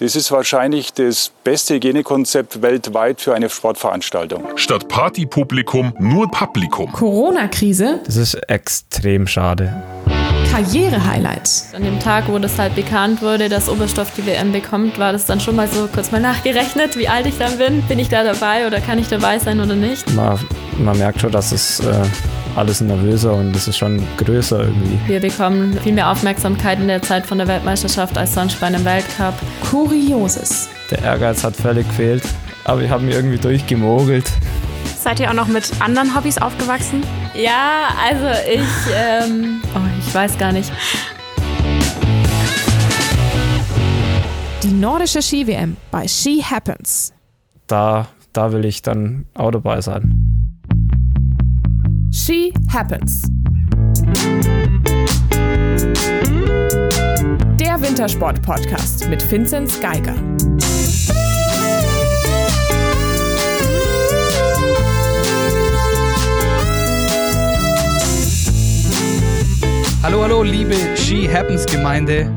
Das ist wahrscheinlich das beste Hygienekonzept weltweit für eine Sportveranstaltung. Statt Partypublikum nur Publikum. Corona-Krise. Das ist extrem schade. Karriere-Highlight. An dem Tag, wo das halt bekannt wurde, dass Oberstoff die WM bekommt, war das dann schon mal so kurz mal nachgerechnet, wie alt ich dann bin. Bin ich da dabei oder kann ich dabei sein oder nicht? Man, man merkt schon, dass es äh, alles nervöser und es ist schon größer irgendwie. Wir bekommen viel mehr Aufmerksamkeit in der Zeit von der Weltmeisterschaft als sonst bei einem Weltcup. Kurioses. Der Ehrgeiz hat völlig gefehlt, aber ich habe mich irgendwie durchgemogelt. Seid ihr auch noch mit anderen Hobbys aufgewachsen? Ja, also ich, ähm, oh, ich weiß gar nicht. Die nordische Ski-WM bei Ski Happens. Da, da will ich dann auch dabei sein. Ski Happens. Der Wintersport-Podcast mit Vinzenz Geiger. Hallo, hallo, liebe She Happens Gemeinde.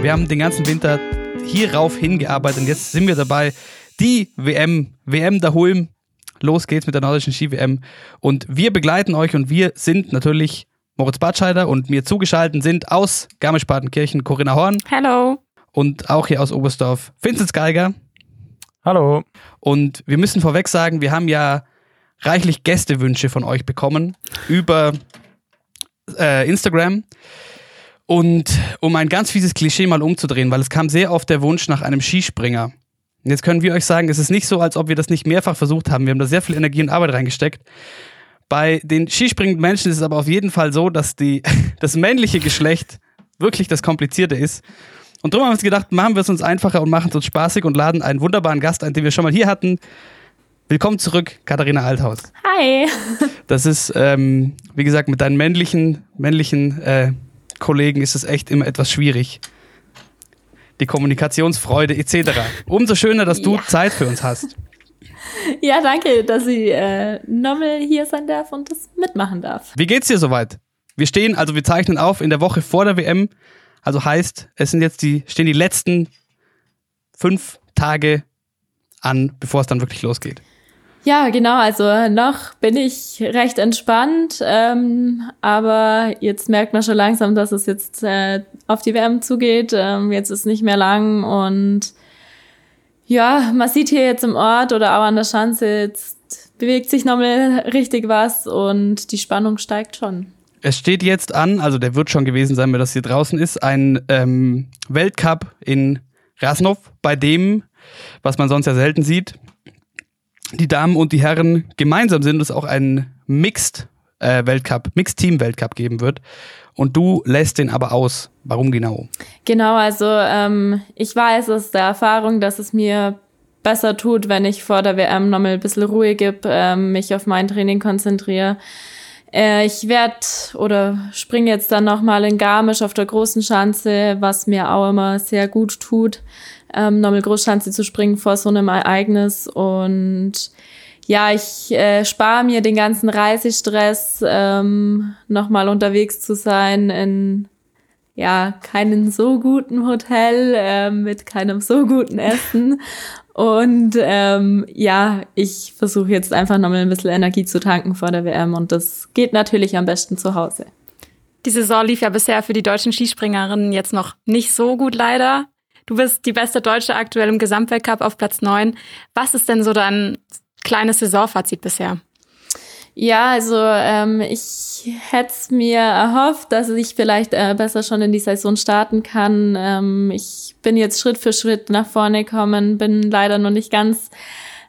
Wir haben den ganzen Winter hierauf hingearbeitet und jetzt sind wir dabei. Die WM, WM der Hulm. Los geht's mit der nordischen Ski-WM. Und wir begleiten euch und wir sind natürlich Moritz Batscheider und mir zugeschaltet sind aus Garmisch-Partenkirchen Corinna Horn. Hello. Und auch hier aus Oberstdorf Vinzenz Geiger. Hallo. Und wir müssen vorweg sagen, wir haben ja reichlich Gästewünsche von euch bekommen über äh, Instagram. Und um ein ganz fieses Klischee mal umzudrehen, weil es kam sehr oft der Wunsch nach einem Skispringer. Jetzt können wir euch sagen, es ist nicht so, als ob wir das nicht mehrfach versucht haben. Wir haben da sehr viel Energie und Arbeit reingesteckt. Bei den skispringenden Menschen ist es aber auf jeden Fall so, dass die, das männliche Geschlecht wirklich das Komplizierte ist. Und darum haben wir uns gedacht, machen wir es uns einfacher und machen es uns spaßig und laden einen wunderbaren Gast ein, den wir schon mal hier hatten. Willkommen zurück, Katharina Althaus. Hi. Das ist, ähm, wie gesagt, mit deinen männlichen, männlichen äh, Kollegen ist es echt immer etwas schwierig. Die Kommunikationsfreude etc. Umso schöner, dass du Ja. Zeit für uns hast. Ja, danke, dass ich äh, nochmal hier sein darf und das mitmachen darf. Wie geht's dir soweit? Wir stehen, also wir zeichnen auf in der Woche vor der WM. Also heißt, es sind jetzt die, stehen die letzten fünf Tage an, bevor es dann wirklich losgeht. Ja, genau. Also noch bin ich recht entspannt, ähm, aber jetzt merkt man schon langsam, dass es jetzt äh, auf die WM zugeht. Ähm, jetzt ist nicht mehr lang und ja, man sieht hier jetzt im Ort oder auch an der Schanze, jetzt bewegt sich nochmal richtig was und die Spannung steigt schon. Es steht jetzt an, also der wird schon gewesen sein, wenn das hier draußen ist, ein ähm, Weltcup in Rasnov, bei dem, was man sonst ja selten sieht, die Damen und die Herren gemeinsam sind es auch einen Mixed äh, Weltcup, Mixed Team Weltcup geben wird. Und du lässt den aber aus. Warum genau? Genau, also ähm, ich weiß aus der Erfahrung, dass es mir besser tut, wenn ich vor der WM nochmal ein bisschen Ruhe gebe, ähm, mich auf mein Training konzentriere. Äh, ich werde oder springe jetzt dann nochmal in Garmisch auf der großen Schanze, was mir auch immer sehr gut tut, ähm, nochmal Großschanze zu springen vor so einem Ereignis. Und ja, ich äh, spare mir den ganzen Reisestress, ähm, nochmal unterwegs zu sein in ja, keinen so guten Hotel, ähm, mit keinem so guten Essen. Und ähm, ja, ich versuche jetzt einfach nochmal ein bisschen Energie zu tanken vor der WM und das geht natürlich am besten zu Hause. Die Saison lief ja bisher für die deutschen Skispringerinnen jetzt noch nicht so gut leider. Du bist die beste Deutsche aktuell im Gesamtweltcup auf Platz 9. Was ist denn so dein kleines Saisonfazit bisher? Ja, also ähm, ich hätte es mir erhofft, dass ich vielleicht äh, besser schon in die Saison starten kann. Ähm, ich bin jetzt Schritt für Schritt nach vorne gekommen, bin leider noch nicht ganz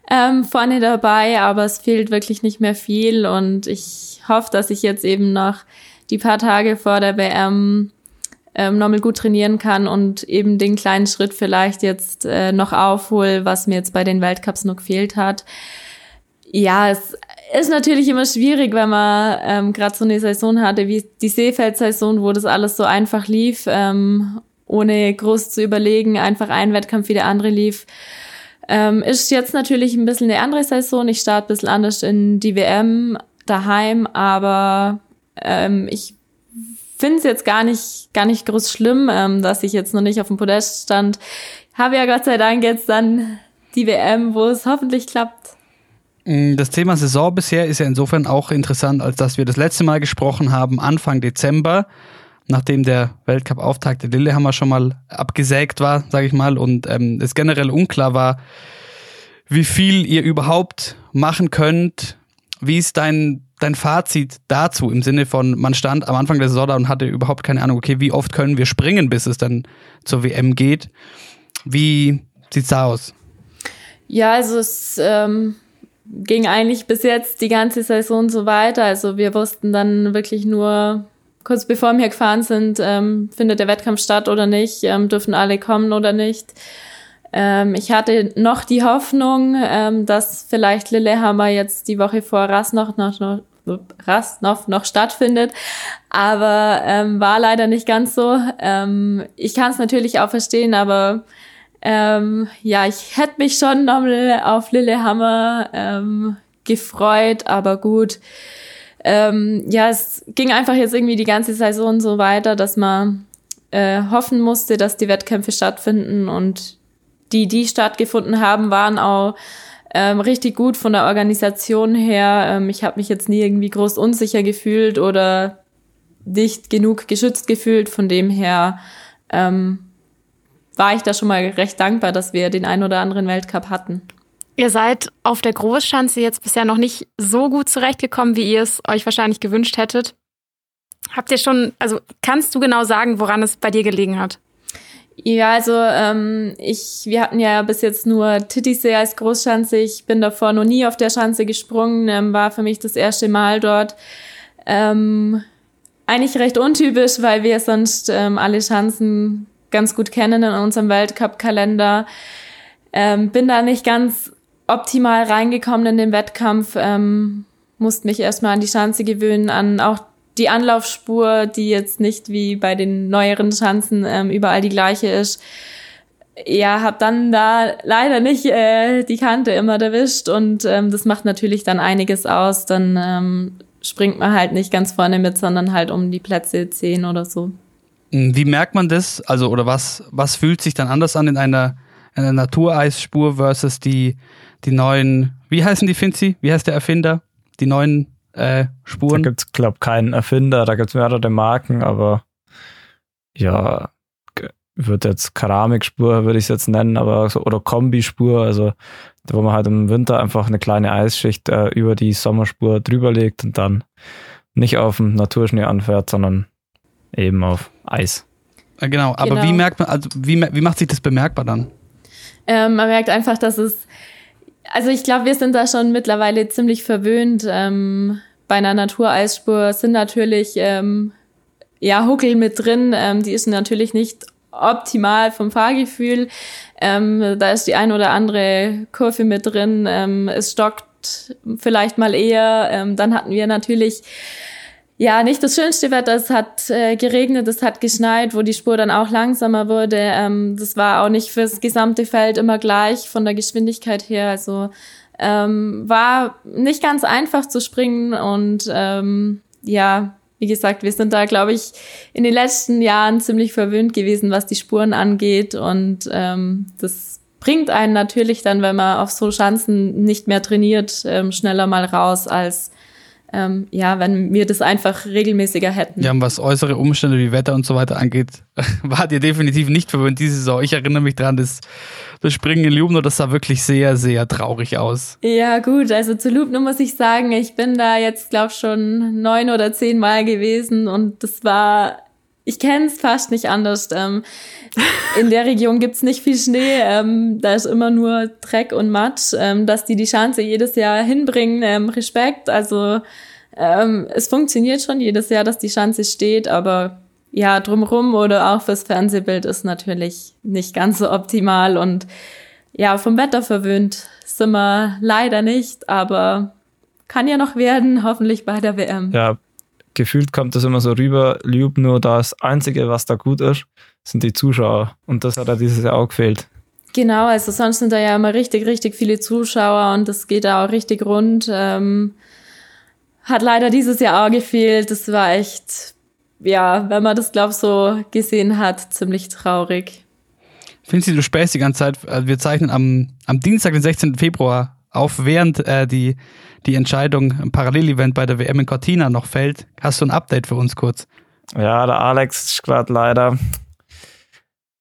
ähm, vorne dabei, aber es fehlt wirklich nicht mehr viel und ich hoffe, dass ich jetzt eben noch die paar Tage vor der WM ähm, nochmal gut trainieren kann und eben den kleinen Schritt vielleicht jetzt äh, noch aufhol, was mir jetzt bei den Weltcups noch gefehlt hat. Ja, es ist natürlich immer schwierig, wenn man ähm, gerade so eine Saison hatte wie die Seefeld-Saison, wo das alles so einfach lief, ähm, ohne groß zu überlegen, einfach ein Wettkampf wie der andere lief. Ähm, ist jetzt natürlich ein bisschen eine andere Saison. Ich starte ein bisschen anders in die WM daheim, aber ähm, ich finde es jetzt gar nicht, gar nicht groß schlimm, ähm, dass ich jetzt noch nicht auf dem Podest stand. habe ja Gott sei Dank jetzt dann die WM, wo es hoffentlich klappt. Mm, das Thema Saison bisher ist ja insofern auch interessant, als dass wir das letzte Mal gesprochen haben, Anfang Dezember, nachdem der Weltcup-Auftakt der Lillehammer schon mal abgesägt war, sage ich mal, und ähm, es generell unklar war, wie viel ihr überhaupt machen könnt. Wie ist dein, dein Fazit dazu im Sinne von, man stand am Anfang der Saison da und hatte überhaupt keine Ahnung, okay, wie oft können wir springen, bis es dann zur WM geht? Wie sieht's da aus? Ja, also es ähm, ging eigentlich bis jetzt die ganze Saison so weiter. Also wir wussten dann wirklich nur kurz bevor wir gefahren sind, ähm, findet der Wettkampf statt oder nicht, ähm, dürfen alle kommen oder nicht. Ähm, ich hatte noch die Hoffnung, ähm, dass vielleicht Lillehammer jetzt die Woche vor Rasnoch noch, noch, Rasnoch noch stattfindet, aber ähm, war leider nicht ganz so. Ähm, ich kann es natürlich auch verstehen, aber ähm, ja, ich hätte mich schon nochmal auf Lillehammer ähm, gefreut, aber gut. Ähm, ja, es ging einfach jetzt irgendwie die ganze Saison so weiter, dass man äh, hoffen musste, dass die Wettkämpfe stattfinden und die, die stattgefunden haben, waren auch ähm, richtig gut von der Organisation her. Ähm, ich habe mich jetzt nie irgendwie groß unsicher gefühlt oder nicht genug geschützt gefühlt. Von dem her ähm, war ich da schon mal recht dankbar, dass wir den ein oder anderen Weltcup hatten. Ihr seid auf der Großschanze jetzt bisher noch nicht so gut zurechtgekommen, wie ihr es euch wahrscheinlich gewünscht hättet. Habt ihr schon, also kannst du genau sagen, woran es bei dir gelegen hat? Ja, also ähm, ich, wir hatten ja bis jetzt nur Titisee als Großschanze. Ich bin davor noch nie auf der Schanze gesprungen, ähm, war für mich das erste Mal dort. Ähm, eigentlich recht untypisch, weil wir sonst ähm, alle Schanzen ganz gut kennen in unserem Weltcup-Kalender. Ähm, bin da nicht ganz optimal reingekommen in den Wettkampf, ähm, musste mich erstmal an die Schanze gewöhnen, an auch die Anlaufspur, die jetzt nicht wie bei den neueren Schanzen ähm, überall die gleiche ist. Ja, habe dann da leider nicht äh, die Kante immer erwischt und ähm, das macht natürlich dann einiges aus. Dann ähm, springt man halt nicht ganz vorne mit, sondern halt um die Plätze 10 oder so. Hm, wie merkt man das? Also, oder was, was fühlt sich dann anders an in einer, in einer Natureisspur versus die, die neuen, wie heißen die Finzi? Wie heißt der Erfinder? Die neuen äh, Spuren? Da gibt es, glaube ich, keinen Erfinder, da gibt es mehrere Marken, aber ja, wird jetzt Keramikspur, würde ich es jetzt nennen, aber so, oder Kombispur, also wo man halt im Winter einfach eine kleine Eisschicht äh, über die Sommerspur drüber legt und dann nicht auf dem Naturschnee anfährt, sondern eben auf Eis. Genau, aber genau. wie merkt man, also wie, wie macht sich das bemerkbar dann? Ähm, man merkt einfach, dass es, also ich glaube, wir sind da schon mittlerweile ziemlich verwöhnt. Ähm, bei einer Natureisspur sind natürlich ähm, ja Huckel mit drin. Ähm, die ist natürlich nicht optimal vom Fahrgefühl. Ähm, da ist die ein oder andere Kurve mit drin. Ähm, es stockt vielleicht mal eher. Ähm, dann hatten wir natürlich ja, nicht das schönste Wetter. Es hat äh, geregnet, es hat geschneit, wo die Spur dann auch langsamer wurde. Ähm, das war auch nicht fürs gesamte Feld immer gleich von der Geschwindigkeit her. Also ähm, war nicht ganz einfach zu springen und ähm, ja, wie gesagt, wir sind da, glaube ich, in den letzten Jahren ziemlich verwöhnt gewesen, was die Spuren angeht und ähm, das bringt einen natürlich dann, wenn man auf so Schanzen nicht mehr trainiert, ähm, schneller mal raus als ähm, ja, wenn wir das einfach regelmäßiger hätten. Ja, und was äußere Umstände wie Wetter und so weiter angeht, wart ihr definitiv nicht verwöhnt diese Saison. Ich erinnere mich dran, das, das Springen in Lubno, das sah wirklich sehr, sehr traurig aus. Ja, gut, also zu Lubno muss ich sagen, ich bin da jetzt, glaube schon neun oder zehn Mal gewesen und das war ich kenne es fast nicht anders. Ähm, in der Region gibt's nicht viel Schnee, ähm, da ist immer nur Dreck und Matsch. Ähm, dass die die Chance jedes Jahr hinbringen, ähm, Respekt. Also ähm, es funktioniert schon jedes Jahr, dass die Chance steht, aber ja, drumrum oder auch fürs Fernsehbild ist natürlich nicht ganz so optimal und ja, vom Wetter verwöhnt sind wir leider nicht, aber kann ja noch werden, hoffentlich bei der WM. Ja, gefühlt kommt das immer so rüber, Ljub nur das Einzige, was da gut ist, sind die Zuschauer. Und das hat ja dieses Jahr auch gefehlt. Genau, also sonst sind da ja immer richtig, richtig viele Zuschauer und das geht da auch richtig rund. Ähm, hat leider dieses Jahr auch gefehlt. Das war echt, ja, wenn man das, glaube so gesehen hat, ziemlich traurig. Finzi, du spähst die ganze Zeit. Also wir zeichnen am, am Dienstag, den 16. Februar auf, während äh, die, die Entscheidung im Parallelevent bei der WM in Cortina noch fällt. Hast du ein Update für uns kurz? Ja, der Alex ist gerade leider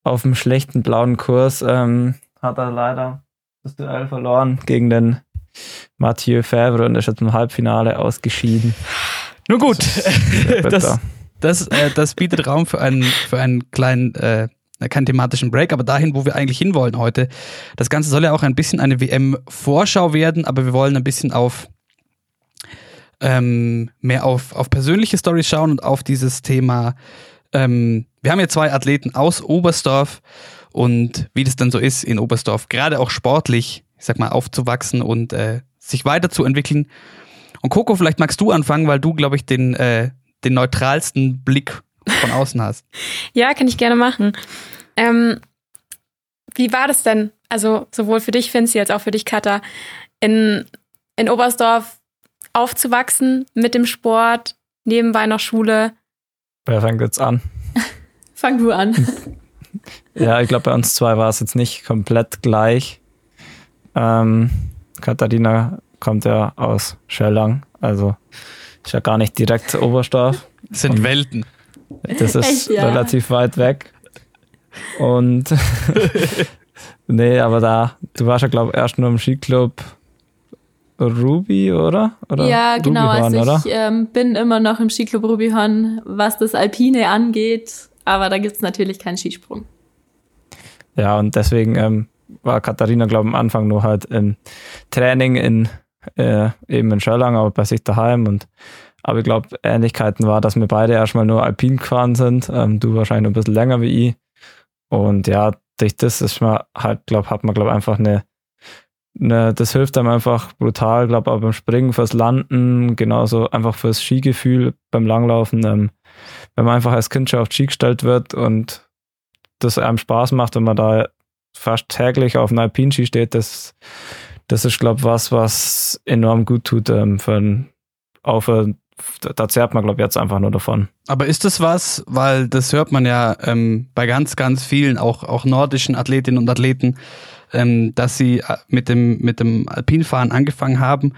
auf einem schlechten blauen Kurs. Ähm, hat er leider das Duell verloren gegen den Mathieu Favre und ist jetzt im Halbfinale ausgeschieden. Nun gut, bitter. das, das, äh, das bietet Raum für einen, für einen kleinen, äh, keinen thematischen Break, aber dahin, wo wir eigentlich hinwollen heute. Das Ganze soll ja auch ein bisschen eine WM-Vorschau werden, aber wir wollen ein bisschen auf ähm, mehr auf, auf persönliche Stories schauen und auf dieses Thema. Ähm, wir haben hier zwei Athleten aus Oberstdorf und wie das dann so ist in Oberstdorf, gerade auch sportlich, ich sag mal, aufzuwachsen und äh, sich weiterzuentwickeln. Und Coco, vielleicht magst du anfangen, weil du, glaube ich, den, äh, den neutralsten Blick von außen hast. Ja, kann ich gerne machen. Ähm, wie war das denn? Also sowohl für dich, Finzi, als auch für dich, Katha, in, in Oberstdorf aufzuwachsen mit dem Sport, nebenbei noch Schule. Wer fängt jetzt an? Fang du an. Ja, ich glaube, bei uns zwei war es jetzt nicht komplett gleich. Ähm, Katharina kommt ja aus Schellang, also ist ja gar nicht direkt Oberstdorf. Das sind Und- Welten. Das ist Echt, ja? relativ weit weg. Und nee, aber da, du warst ja, glaube ich, erst nur im Skiclub Ruby, oder? oder ja, genau. Rubyhorn, Also ich ähm, bin immer noch im Skiclub Rubihorn, was das Alpine angeht. Aber da gibt's natürlich keinen Skisprung. Ja, und deswegen ähm, war Katharina, glaube ich, am Anfang nur halt im Training in äh, eben in Schörlang, aber bei sich daheim. Und aber ich glaube, Ähnlichkeiten war, dass wir beide erstmal nur Alpin gefahren sind. Ähm, du wahrscheinlich noch ein bisschen länger wie ich. Und ja, durch das ist man halt, glaube hat man, glaube einfach eine, eine, das hilft einem einfach brutal, glaube auch beim Springen, fürs Landen, genauso einfach fürs Skigefühl beim Langlaufen. Ähm, wenn man einfach als Kind schon auf Ski gestellt wird und das einem Spaß macht, wenn man da fast täglich auf einem Alpinski steht, das, das ist, glaube ich, was, was enorm gut tut ähm, für ein, auch für, da zehrt man, glaube ich, jetzt einfach nur davon. Aber ist das was, weil das hört man ja ähm, bei ganz, ganz vielen, auch, auch nordischen Athletinnen und Athleten, ähm, dass sie äh, mit dem, mit dem Alpinfahren angefangen haben.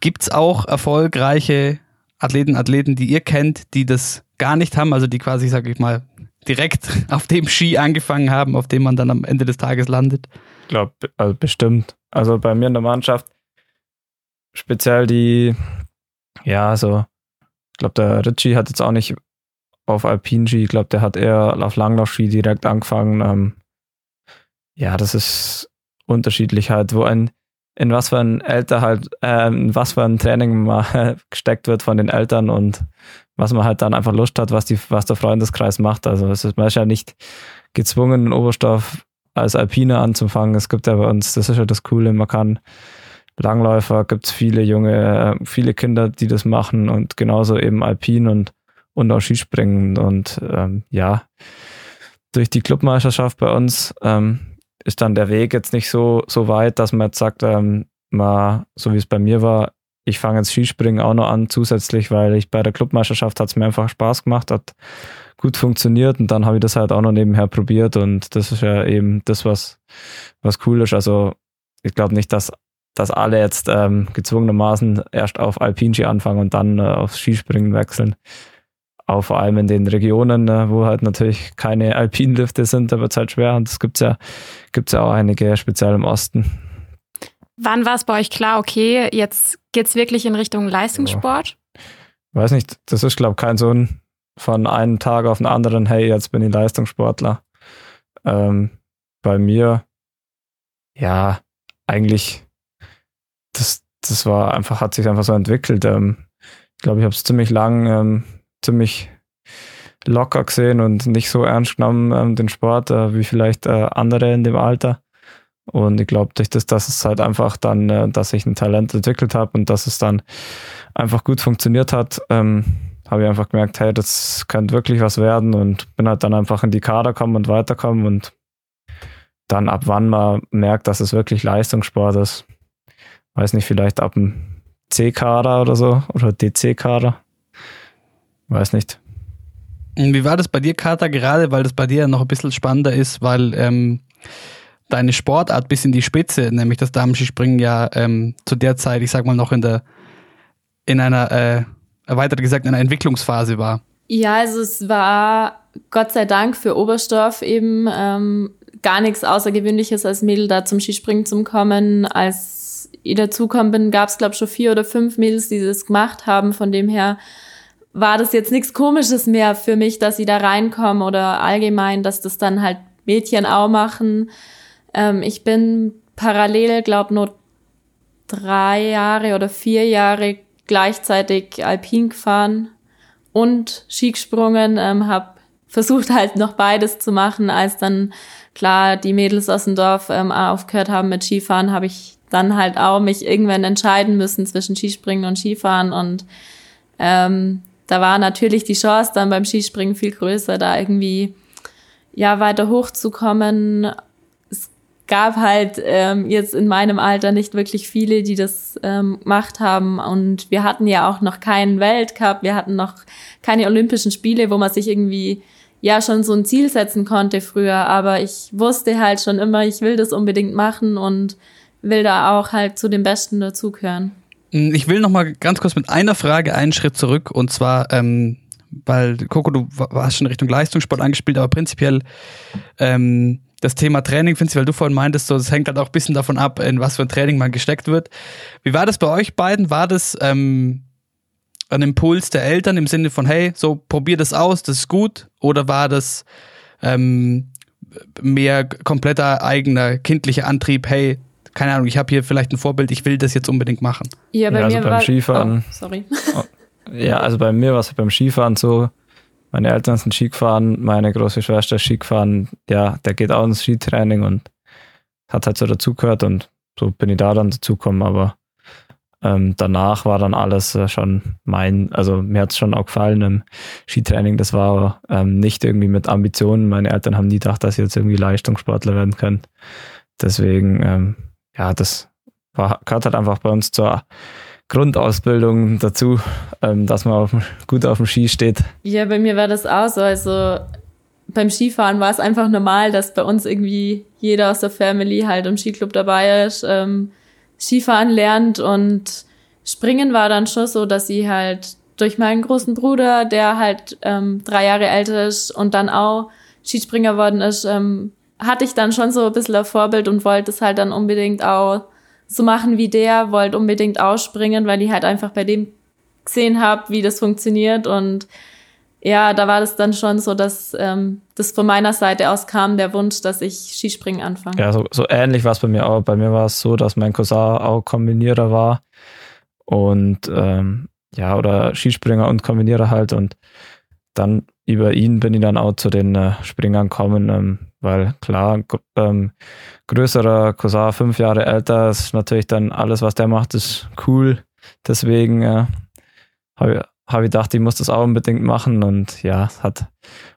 Gibt es auch erfolgreiche Athleten, Athleten, die ihr kennt, die das gar nicht haben, also die quasi, sag ich mal, direkt auf dem Ski angefangen haben, auf dem man dann am Ende des Tages landet? Ich glaube, also bestimmt. Also bei mir in der Mannschaft, speziell die, ja, so, ich glaube, der Ritchie hat jetzt auch nicht auf Alpinski, ich glaube, der hat eher auf Langlaufski direkt angefangen. Ähm, ja, das ist unterschiedlich halt, wo ein, in was für ein Alter halt, äh, in was für ein Training mal gesteckt wird von den Eltern und was man halt dann einfach Lust hat, was die, was der Freundeskreis macht. Also es ist man ist ja nicht gezwungen, in Oberstdorf als Alpine anzufangen. Es gibt ja bei uns, das ist ja das Coole, man kann Langläufer, gibt es viele junge, äh, viele Kinder, die das machen und genauso eben Alpin und, und auch Skispringen. Und ähm, ja, durch die Clubmeisterschaft bei uns ähm, ist dann der Weg jetzt nicht so, so weit, dass man jetzt sagt, ähm, mal, so wie es bei mir war, ich fange jetzt Skispringen auch noch an zusätzlich, weil ich bei der Clubmeisterschaft hat es mir einfach Spaß gemacht, hat gut funktioniert und dann habe ich das halt auch noch nebenher probiert und das ist ja eben das, was, was cool ist. Also ich glaube nicht, dass, dass alle jetzt ähm, gezwungenermaßen erst auf Alpinski anfangen und dann äh, aufs Skispringen wechseln. Auch vor allem in den Regionen, äh, wo halt natürlich keine Alpinlifte sind, da wird es halt schwer und das gibt's ja, gibt's ja auch einige, speziell im Osten. Wann war es bei euch klar, okay, jetzt geht's wirklich in Richtung Leistungssport? weiß nicht, das ist, glaube ich, kein so ein von einem Tag auf den anderen, hey, jetzt bin ich Leistungssportler. Ähm, bei mir, ja, eigentlich, das, das war einfach, hat sich einfach so entwickelt. Ähm, ich glaube, ich habe es ziemlich lang, ähm, ziemlich locker gesehen und nicht so ernst genommen, ähm, den Sport, äh, wie vielleicht äh, andere in dem Alter. Und ich glaube, durch das, dass es halt einfach dann, äh, dass ich ein Talent entwickelt habe und dass es dann einfach gut funktioniert hat, ähm, habe ich einfach gemerkt, hey, das könnte wirklich was werden und bin halt dann einfach in die Kader kommen und weiterkommen und dann ab wann man merkt, dass es wirklich Leistungssport ist. Weiß nicht, vielleicht ab dem C-Kader oder so oder DC-Kader. Weiß nicht. Wie war das bei dir, Kater, gerade weil das bei dir noch ein bisschen spannender ist, weil ähm, deine Sportart bis in die Spitze, nämlich das Damenskispringen ja ähm, zu der Zeit, ich sag mal, noch in der in einer, äh, erweitert gesagt, in einer Entwicklungsphase war? Ja, also es war Gott sei Dank für Oberstdorf eben ähm, gar nichts Außergewöhnliches als Mädel da zum Skispringen zu kommen. Als ich bin, gab es, glaube ich, schon vier oder fünf Mädels, die das gemacht haben. Von dem her war das jetzt nichts Komisches mehr für mich, dass sie da reinkommen oder allgemein, dass das dann halt Mädchen auch machen. Ähm, ich bin parallel, glaube nur drei Jahre oder vier Jahre gleichzeitig Alpin gefahren und Ski gesprungen, ähm, habe versucht halt noch beides zu machen, als dann klar die Mädels aus dem Dorf ähm, aufgehört haben mit Skifahren, habe ich dann halt auch mich irgendwann entscheiden müssen zwischen Skispringen und Skifahren. Und ähm, da war natürlich die Chance dann beim Skispringen viel größer, da irgendwie ja weiter hochzukommen. Es gab halt ähm, jetzt in meinem Alter nicht wirklich viele, die das ähm, gemacht haben. Und wir hatten ja auch noch keinen Weltcup, wir hatten noch keine Olympischen Spiele, wo man sich irgendwie ja schon so ein Ziel setzen konnte früher, aber ich wusste halt schon immer, ich will das unbedingt machen. Und will da auch halt zu den Besten dazugehören. Hm, ich will noch mal ganz kurz mit einer Frage einen Schritt zurück und zwar, ähm, weil Coco, du warst schon Richtung Leistungssport angespielt, aber prinzipiell ähm, das Thema Training, findest du, weil du vorhin meintest, so, das hängt halt auch ein bisschen davon ab, in was für ein Training man gesteckt wird. Wie war das bei euch beiden? War das ähm, ein Impuls der Eltern im Sinne von, hey, so probier das aus, das ist gut? Oder war das ähm, mehr kompletter eigener kindlicher Antrieb, hey, keine Ahnung, ich habe hier vielleicht ein Vorbild, ich will das jetzt unbedingt machen? Ja, bei Ja, also mir beim war, Skifahren. Oh, sorry. Ja, also bei mir war es beim Skifahren so. Meine Eltern sind Ski gefahren, meine große Schwester ist Ski gefahren. Ja, der geht auch ins Skitraining und hat halt so dazugehört und so bin ich da dann dazugekommen. Aber ähm, danach war dann alles äh, schon mein, also mir hat es schon auch gefallen im Skitraining. Das war ähm, nicht irgendwie mit Ambitionen. Meine Eltern haben nie gedacht, dass ich jetzt irgendwie Leistungssportler werden können. Deswegen, ähm, ja, das war, gehört halt einfach bei uns zur Grundausbildung dazu, ähm, dass man auf, gut auf dem Ski steht. Ja, bei mir war das auch so. Also beim Skifahren war es einfach normal, dass bei uns irgendwie jeder aus der Family halt im Skiclub dabei ist, ähm, Skifahren lernt und Springen war dann schon so, dass sie halt durch meinen großen Bruder, der halt ähm, drei Jahre älter ist und dann auch Skispringer worden ist, ähm, hatte ich dann schon so ein bisschen ein Vorbild und wollte es halt dann unbedingt auch so machen wie der, wollte unbedingt ausspringen, weil ich halt einfach bei dem gesehen habe, wie das funktioniert und ja, da war das dann schon so, dass ähm, das von meiner Seite aus kam, der Wunsch, dass ich Skispringen anfange. Ja, so, so ähnlich war es bei mir auch. Bei mir war es so, dass mein Cousin auch Kombinierer war und ähm, ja, oder Skispringer und Kombinierer halt und dann über ihn bin ich dann auch zu den äh, Springern gekommen, ähm, weil klar, gr ähm, größerer Cousin, fünf Jahre älter, ist natürlich dann alles, was der macht, ist cool. Deswegen äh, habe ich, hab ich gedacht, ich muss das auch unbedingt machen und ja, hat,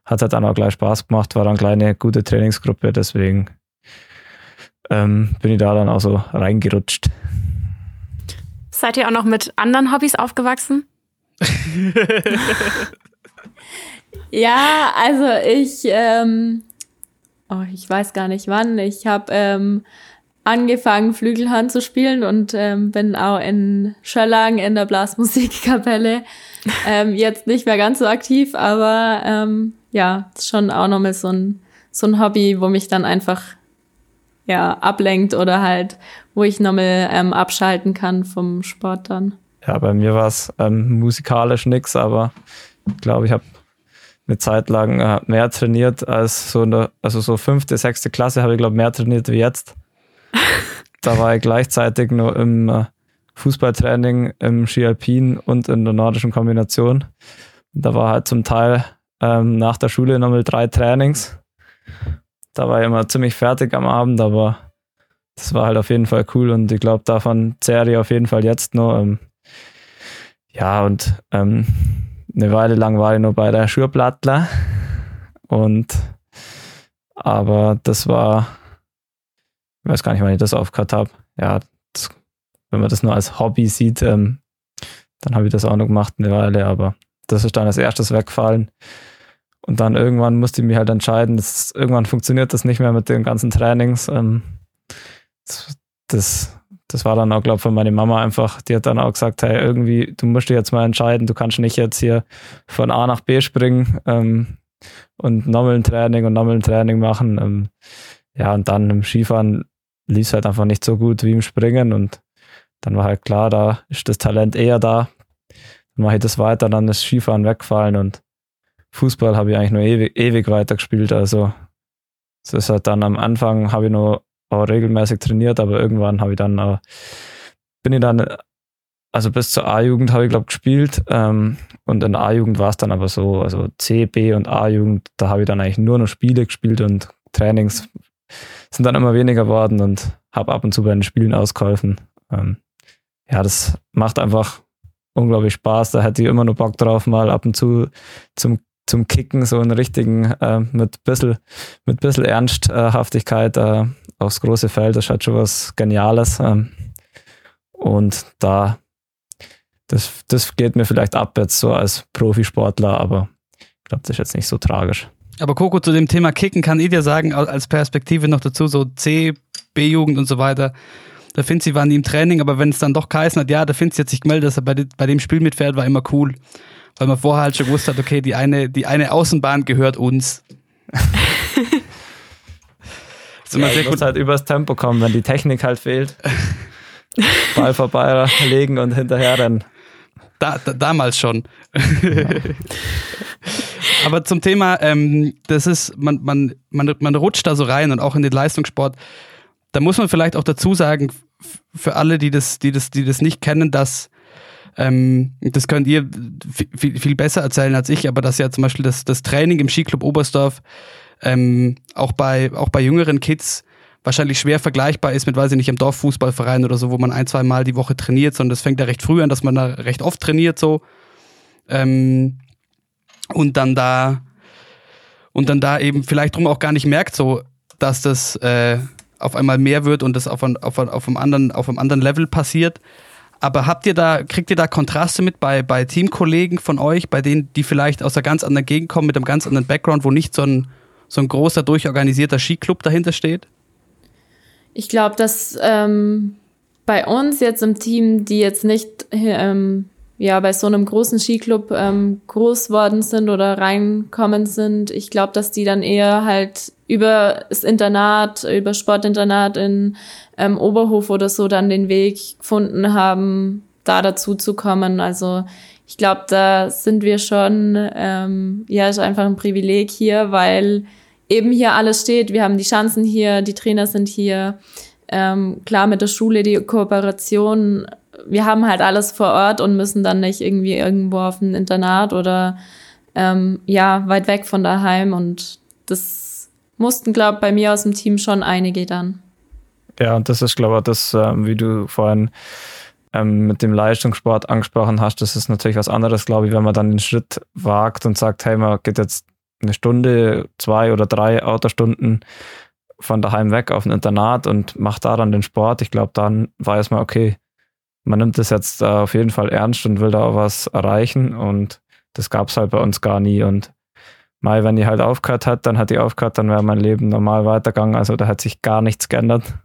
hat halt dann auch gleich Spaß gemacht, war dann eine kleine, gute Trainingsgruppe, deswegen ähm, bin ich da dann auch so reingerutscht. Seid ihr auch noch mit anderen Hobbys aufgewachsen? Ja, also ich, ähm, oh, ich weiß gar nicht wann. Ich habe ähm, angefangen, Flügelhorn zu spielen und ähm, bin auch in Schöllang in der Blasmusikkapelle. ähm, jetzt nicht mehr ganz so aktiv, aber ähm, ja, ist schon auch nochmal so ein, so ein Hobby, wo mich dann einfach ja, ablenkt oder halt, wo ich nochmal ähm, abschalten kann vom Sport dann. Ja, bei mir war es ähm, musikalisch nix, aber ich glaube, ich habe eine Zeit lang äh, mehr trainiert als so eine, also so fünfte, sechste Klasse habe ich glaube mehr trainiert wie jetzt. da war ich gleichzeitig nur im äh, Fußballtraining, im Ski Alpin und in der nordischen Kombination. Da war halt zum Teil ähm, nach der Schule nochmal drei Trainings. Da war ich immer ziemlich fertig am Abend, aber das war halt auf jeden Fall cool und ich glaube, davon zehre ich auf jeden Fall jetzt noch. Ähm, ja, und ähm, eine Weile lang war ich nur bei der Schurplattler und aber das war, ich weiß gar nicht, wann ich das aufgehört habe. Ja, das, wenn man das nur als Hobby sieht, ähm, dann habe ich das auch noch gemacht eine Weile, aber das ist dann als erstes weggefallen. Und dann irgendwann musste ich mich halt entscheiden, dass irgendwann funktioniert das nicht mehr mit den ganzen Trainings. Ähm, das, das, das war dann auch, glaube ich, von meiner Mama einfach, die hat dann auch gesagt, hey, irgendwie, du musst dich jetzt mal entscheiden, du kannst nicht jetzt hier von A nach B springen ähm, und nochmal ein Training und nochmal ein Training machen. Ähm, ja, und dann im Skifahren lief es halt einfach nicht so gut wie im Springen und dann war halt klar, da ist das Talent eher da. Dann mache ich das weiter, dann ist Skifahren weggefallen und Fußball habe ich eigentlich nur ewig, ewig weitergespielt. Also es ist halt dann am Anfang habe ich nur auch regelmäßig trainiert, aber irgendwann habe ich dann auch, bin ich dann, also bis zur A-Jugend habe ich glaube gespielt ähm, und in der A-Jugend war es dann aber so, also C, B und A-Jugend, da habe ich dann eigentlich nur noch Spiele gespielt und Trainings sind dann immer weniger geworden und habe ab und zu bei den Spielen ausgeholfen. Ähm, ja, das macht einfach unglaublich Spaß. Da hätte ich immer nur Bock drauf, mal ab und zu zum, zum Kicken, so einen richtigen, äh, mit bisschen, mit bisschen Ernsthaftigkeit äh, aufs große Feld. Das ist halt schon was Geniales. Ähm, und da, das, das geht mir vielleicht ab jetzt so als Profisportler, aber ich glaube, das ist jetzt nicht so tragisch. Aber Coco, zu dem Thema Kicken kann ich dir sagen, als Perspektive noch dazu, so C, B-Jugend und so weiter, da findet sie, waren die im Training, aber wenn es dann doch geheißen hat, ja, da findet sie jetzt sich gemeldet, dass er bei, bei dem Spiel mitfährt, war immer cool. Weil man vorher halt schon gewusst hat, okay, die eine, die eine Außenbahn gehört uns. das ja, sehr gut. halt übers Tempo kommen, wenn die Technik halt fehlt. Ball vorbei legen und hinterher rennen. Da, da, damals schon. Aber zum Thema, ähm, das ist, man, man, man, man rutscht da so rein und auch in den Leistungssport. Da muss man vielleicht auch dazu sagen, für alle, die das, die das, die das nicht kennen, dass ähm, das könnt ihr viel, viel besser erzählen als ich, aber dass ja zum Beispiel das, das Training im Skiclub Oberstdorf ähm, auch bei auch bei jüngeren Kids wahrscheinlich schwer vergleichbar ist mit, weiß ich nicht, im Dorffußballverein oder so, wo man ein, zwei Mal die Woche trainiert, sondern das fängt ja recht früh an, dass man da recht oft trainiert so. Ähm, und dann da und dann da eben vielleicht drum auch gar nicht merkt, so, dass das äh, auf einmal mehr wird und das auf, ein, auf, auf, einem anderen, auf einem anderen Level passiert. Aber habt ihr da, kriegt ihr da Kontraste mit bei, bei Teamkollegen von euch, bei denen, die vielleicht aus einer ganz anderen Gegend kommen, mit einem ganz anderen Background, wo nicht so ein, so ein großer, durchorganisierter Skiclub dahinter steht? Ich glaube, dass ähm, bei uns jetzt im Team, die jetzt nicht ähm, ja bei so einem großen Skiclub ähm, groß worden sind oder reinkommen sind, ich glaube, dass die dann eher halt über das Internat, über Sportinternat in ähm, Oberhof oder so dann den Weg gefunden haben, da dazu zu kommen. Also ich glaube, da sind wir schon, ähm, ja, ist einfach ein Privileg hier, weil eben hier alles steht. Wir haben die Chancen hier, die Trainer sind hier. Ähm, klar mit der Schule die Kooperation. Wir haben halt alles vor Ort und müssen dann nicht irgendwie irgendwo auf ein Internat oder ähm, ja weit weg von daheim. Und das mussten, glaube ich, bei mir aus dem Team schon einige dann. Ja, und das ist, glaube ich, das, ähm, wie du vorhin ähm, mit dem Leistungssport angesprochen hast, das ist natürlich was anderes, glaube ich, wenn man dann den Schritt wagt und sagt, hey, man geht jetzt eine Stunde, zwei oder drei Autostunden von daheim weg auf ein Internat und macht da dann den Sport. Ich glaube, dann weiß man, okay, man nimmt das jetzt äh, auf jeden Fall ernst und will da auch was erreichen und das gab es halt bei uns gar nie und mal, wenn die halt aufgehört hat, dann hat die aufgehört, dann wäre mein Leben normal weitergegangen. Also da hat sich gar nichts geändert.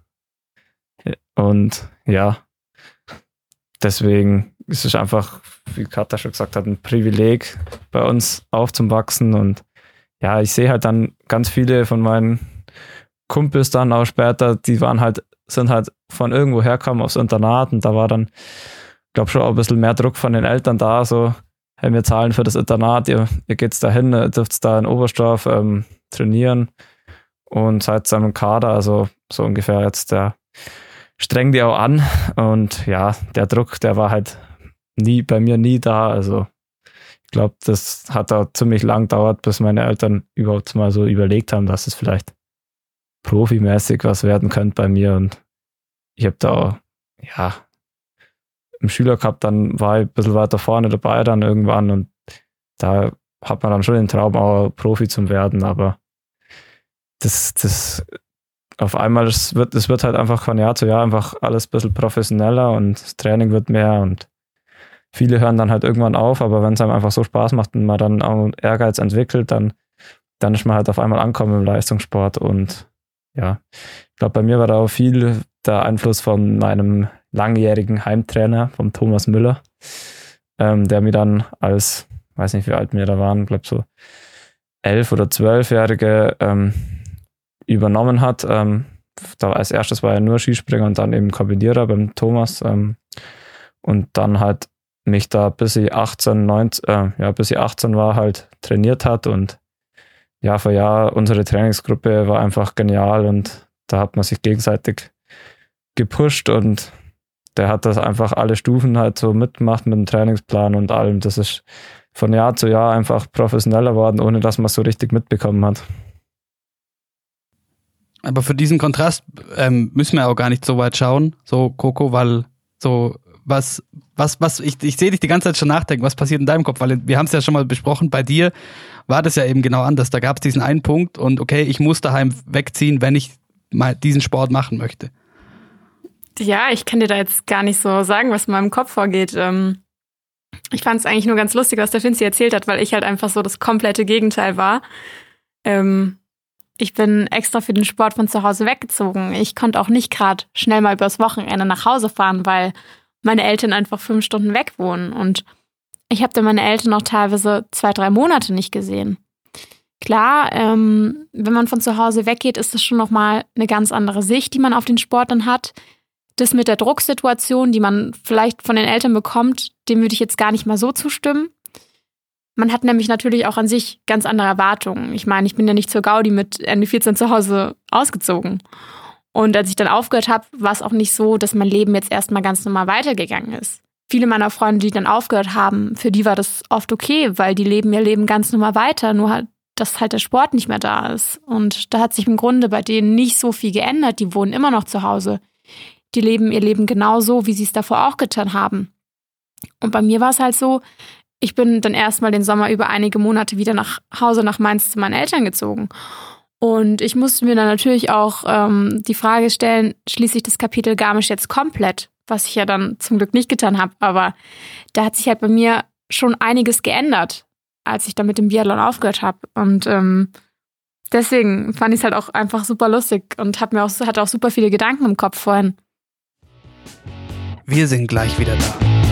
Und ja, deswegen ist es einfach, wie Katja schon gesagt hat, ein Privileg, bei uns aufzuwachsen. Und ja, ich sehe halt dann ganz viele von meinen Kumpels dann auch später, die waren halt, sind halt von irgendwo herkommen aufs Internat. Und da war dann, glaube schon auch ein bisschen mehr Druck von den Eltern da, so, hey, wir zahlen für das Internat, ihr, ihr geht's da hin, dürft da in Oberstdorf ähm, trainieren. Und seid zusammen im Kader, also so ungefähr jetzt der streng die auch an. Und ja, der Druck, der war halt nie bei mir nie da. Also ich glaube, das hat da ziemlich lang gedauert, bis meine Eltern überhaupt mal so überlegt haben, dass es vielleicht profimäßig was werden könnte bei mir. Und ich habe da, ja, im Schüler gehabt, dann war ich ein bisschen weiter vorne dabei dann irgendwann und da hat man dann schon den Traum, auch Profi zu werden, aber das, das auf einmal, es wird, es wird halt einfach von Jahr zu Jahr einfach alles ein bisschen professioneller und das Training wird mehr und viele hören dann halt irgendwann auf, aber wenn es einem einfach so Spaß macht und man dann auch Ehrgeiz entwickelt, dann dann ist man halt auf einmal angekommen im Leistungssport und ja, ich glaube, bei mir war da auch viel der Einfluss von meinem langjährigen Heimtrainer, vom Thomas Müller, ähm, der mir dann als, weiß nicht, wie alt wir da waren, glaube so elf oder zwölfjährige ähm, übernommen hat. Ähm, da als erstes war er nur Skispringer und dann eben Kombinierer beim Thomas. Ähm, und dann halt mich da bis ich 18, 19, äh, ja, bis ich 18 war, halt trainiert hat und Jahr für Jahr unsere Trainingsgruppe war einfach genial und da hat man sich gegenseitig gepusht und der hat das einfach alle Stufen halt so mitgemacht mit dem Trainingsplan und allem. Das ist von Jahr zu Jahr einfach professioneller worden, ohne dass man es so richtig mitbekommen hat. Aber für diesen Kontrast ähm, müssen wir auch gar nicht so weit schauen, so Coco, weil so was, was, was, ich, ich sehe dich die ganze Zeit schon nachdenken, was passiert in deinem Kopf, weil wir haben es ja schon mal besprochen, bei dir war das ja eben genau anders. Da gab es diesen einen Punkt und okay, ich muss daheim wegziehen, wenn ich mal diesen Sport machen möchte. Ja, ich kann dir da jetzt gar nicht so sagen, was in meinem Kopf vorgeht. Ähm, ich fand es eigentlich nur ganz lustig, was der Finzi erzählt hat, weil ich halt einfach so das komplette Gegenteil war. Ähm, ich bin extra für den Sport von zu Hause weggezogen. Ich konnte auch nicht gerade schnell mal übers Wochenende nach Hause fahren, weil meine Eltern einfach fünf Stunden weg wohnen. Und ich habe dann meine Eltern auch teilweise zwei, drei Monate nicht gesehen. Klar, ähm, wenn man von zu Hause weggeht, ist das schon nochmal eine ganz andere Sicht, die man auf den Sport dann hat. Das mit der Drucksituation, die man vielleicht von den Eltern bekommt, dem würde ich jetzt gar nicht mal so zustimmen. Man hat nämlich natürlich auch an sich ganz andere Erwartungen. Ich meine, ich bin ja nicht zur Gaudi mit Ende 14 zu Hause ausgezogen. Und als ich dann aufgehört habe, war es auch nicht so, dass mein Leben jetzt erstmal ganz normal weitergegangen ist. Viele meiner Freunde, die dann aufgehört haben, für die war das oft okay, weil die leben ihr Leben ganz normal weiter, nur halt, dass halt der Sport nicht mehr da ist. Und da hat sich im Grunde bei denen nicht so viel geändert. Die wohnen immer noch zu Hause. Die leben ihr Leben genauso, wie sie es davor auch getan haben. Und bei mir war es halt so, ich bin dann erstmal den Sommer über einige Monate wieder nach Hause nach Mainz zu meinen Eltern gezogen. Und ich musste mir dann natürlich auch ähm, die Frage stellen, schließe ich das Kapitel Garmisch jetzt komplett, was ich ja dann zum Glück nicht getan habe. Aber da hat sich halt bei mir schon einiges geändert, als ich dann mit dem Biathlon aufgehört habe. Und ähm, deswegen fand ich es halt auch einfach super lustig und hab mir auch, hatte auch super viele Gedanken im Kopf vorhin. Wir sind gleich wieder da.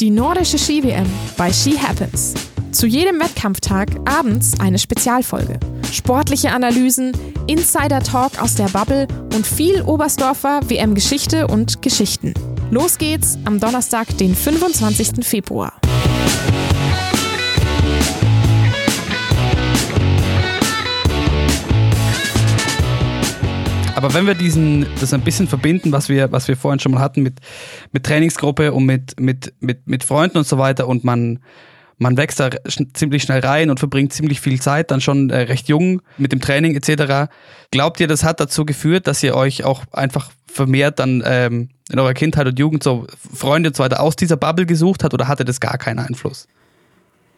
Die nordische Ski-WM bei Ski Happens. Zu jedem Wettkampftag abends eine Spezialfolge. Sportliche Analysen, Insider-Talk aus der Bubble und viel Oberstdorfer WM-Geschichte und Geschichten. Los geht's am Donnerstag, den 25. Februar. Aber wenn wir diesen, das ein bisschen verbinden, was wir, was wir vorhin schon mal hatten mit, mit Trainingsgruppe und mit, mit, mit, mit Freunden und so weiter und man, man wächst da ziemlich schnell rein und verbringt ziemlich viel Zeit, dann schon äh, recht jung mit dem Training etc. Glaubt ihr, das hat dazu geführt, dass ihr euch auch einfach vermehrt dann ähm, in eurer Kindheit und Jugend so Freunde und so weiter aus dieser Bubble gesucht hat oder hatte das gar keinen Einfluss?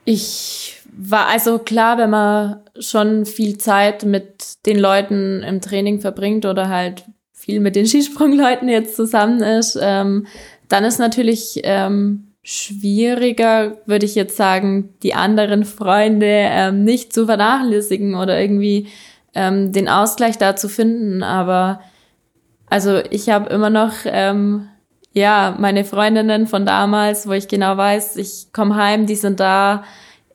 Ich war also klar, wenn man schon viel Zeit mit den Leuten im Training verbringt oder halt viel mit den Skisprungleuten jetzt zusammen ist, ähm, dann ist natürlich ähm, schwieriger, würde ich jetzt sagen, die anderen Freunde ähm, nicht zu vernachlässigen oder irgendwie ähm, den Ausgleich da zu finden. Aber also ich habe immer noch ähm, ja meine Freundinnen von damals, wo ich genau weiß, ich komme heim, die sind da,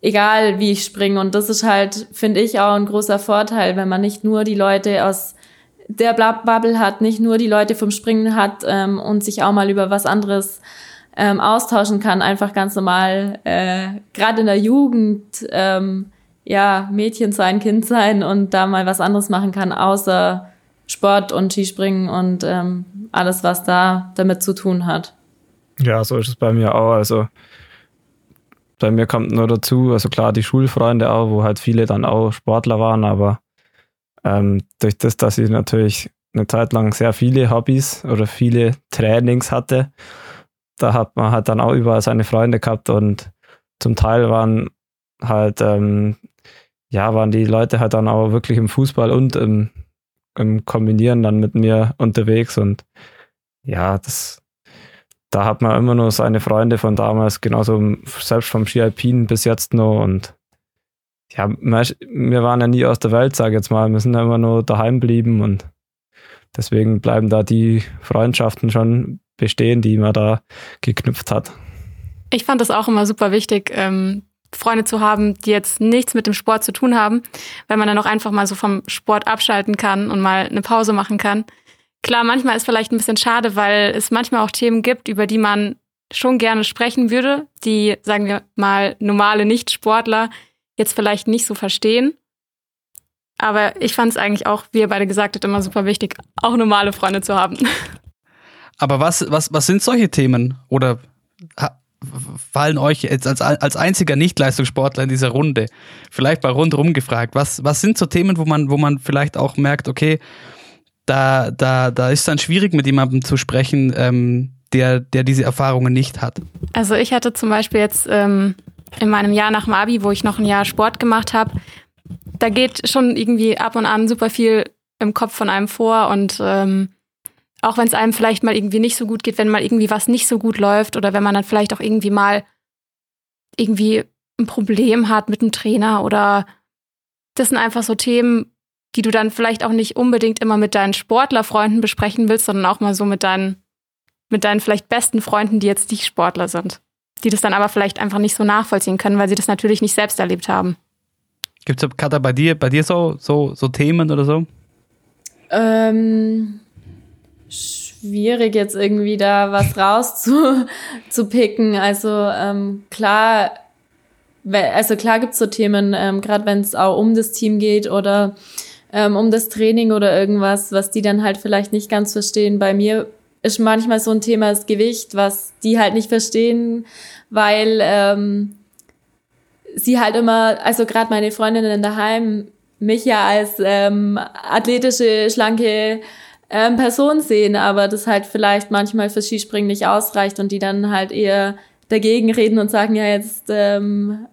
egal wie ich springe. Und das ist halt, finde ich, auch ein großer Vorteil, wenn man nicht nur die Leute aus der Bubble hat, nicht nur die Leute vom Springen hat ähm, und sich auch mal über was anderes ähm, austauschen kann, einfach ganz normal, äh, gerade in der Jugend, ähm, ja, Mädchen sein, Kind sein und da mal was anderes machen kann, außer Sport und Skispringen und ähm, alles, was da damit zu tun hat. Ja, so ist es bei mir auch. Also bei mir kommt nur dazu, also klar, die Schulfreunde auch, wo halt viele dann auch Sportler waren, aber ähm, durch das, dass ich natürlich eine Zeit lang sehr viele Hobbys oder viele Trainings hatte, da hat man halt dann auch überall seine Freunde gehabt und zum Teil waren halt, ähm, ja, waren die Leute halt dann auch wirklich im Fußball und im, im Kombinieren dann mit mir unterwegs und ja, das, da hat man immer nur seine Freunde von damals, genauso selbst vom Ski Alpin bis jetzt noch und ja, wir waren ja nie aus der Welt, sage ich jetzt mal. Wir sind ja immer nur daheim geblieben und deswegen bleiben da die Freundschaften schon bestehen, die man da geknüpft hat. Ich fand das auch immer super wichtig, ähm, Freunde zu haben, die jetzt nichts mit dem Sport zu tun haben, weil man dann auch einfach mal so vom Sport abschalten kann und mal eine Pause machen kann. Klar, manchmal ist vielleicht ein bisschen schade, weil es manchmal auch Themen gibt, über die man schon gerne sprechen würde, die, sagen wir mal, normale Nicht-Sportler jetzt vielleicht nicht so verstehen. Aber ich fand es eigentlich auch, wie ihr beide gesagt habt, immer super wichtig, auch normale Freunde zu haben. Aber was, was, was sind solche Themen? Oder fallen euch jetzt als, als einziger Nicht-Leistungssportler in dieser Runde, vielleicht mal rundherum gefragt, was, was sind so Themen, wo man, wo man vielleicht auch merkt, okay, da, da, da ist dann schwierig, mit jemandem zu sprechen, ähm, der, der diese Erfahrungen nicht hat? Also ich hatte zum Beispiel jetzt ähm, in meinem Jahr nach dem Abi, wo ich noch ein Jahr Sport gemacht habe, da geht schon irgendwie ab und an super viel im Kopf von einem vor und ähm, auch wenn es einem vielleicht mal irgendwie nicht so gut geht, wenn mal irgendwie was nicht so gut läuft oder wenn man dann vielleicht auch irgendwie mal irgendwie ein Problem hat mit dem Trainer oder das sind einfach so Themen, die du dann vielleicht auch nicht unbedingt immer mit deinen Sportlerfreunden besprechen willst, sondern auch mal so mit deinen, mit deinen vielleicht besten Freunden, die jetzt nicht Sportler sind. Die das dann aber vielleicht einfach nicht so nachvollziehen können, weil sie das natürlich nicht selbst erlebt haben. Gibt es, Katha, bei dir, bei dir so, so, so Themen oder so? Ähm, schwierig jetzt irgendwie da was rauszupicken. Also ähm, klar, also klar gibt's so Themen, ähm, gerade wenn es auch um das Team geht oder ähm, um das Training oder irgendwas, was die dann halt vielleicht nicht ganz verstehen. Bei mir ist manchmal so ein Thema das Gewicht, was die halt nicht verstehen, weil ähm, sie halt immer, also gerade meine Freundinnen daheim, mich ja als ähm, athletische, schlanke ähm, Person sehen, aber das halt vielleicht manchmal für Skispringen nicht ausreicht und die dann halt eher dagegen reden und sagen, ja, jetzt ähm,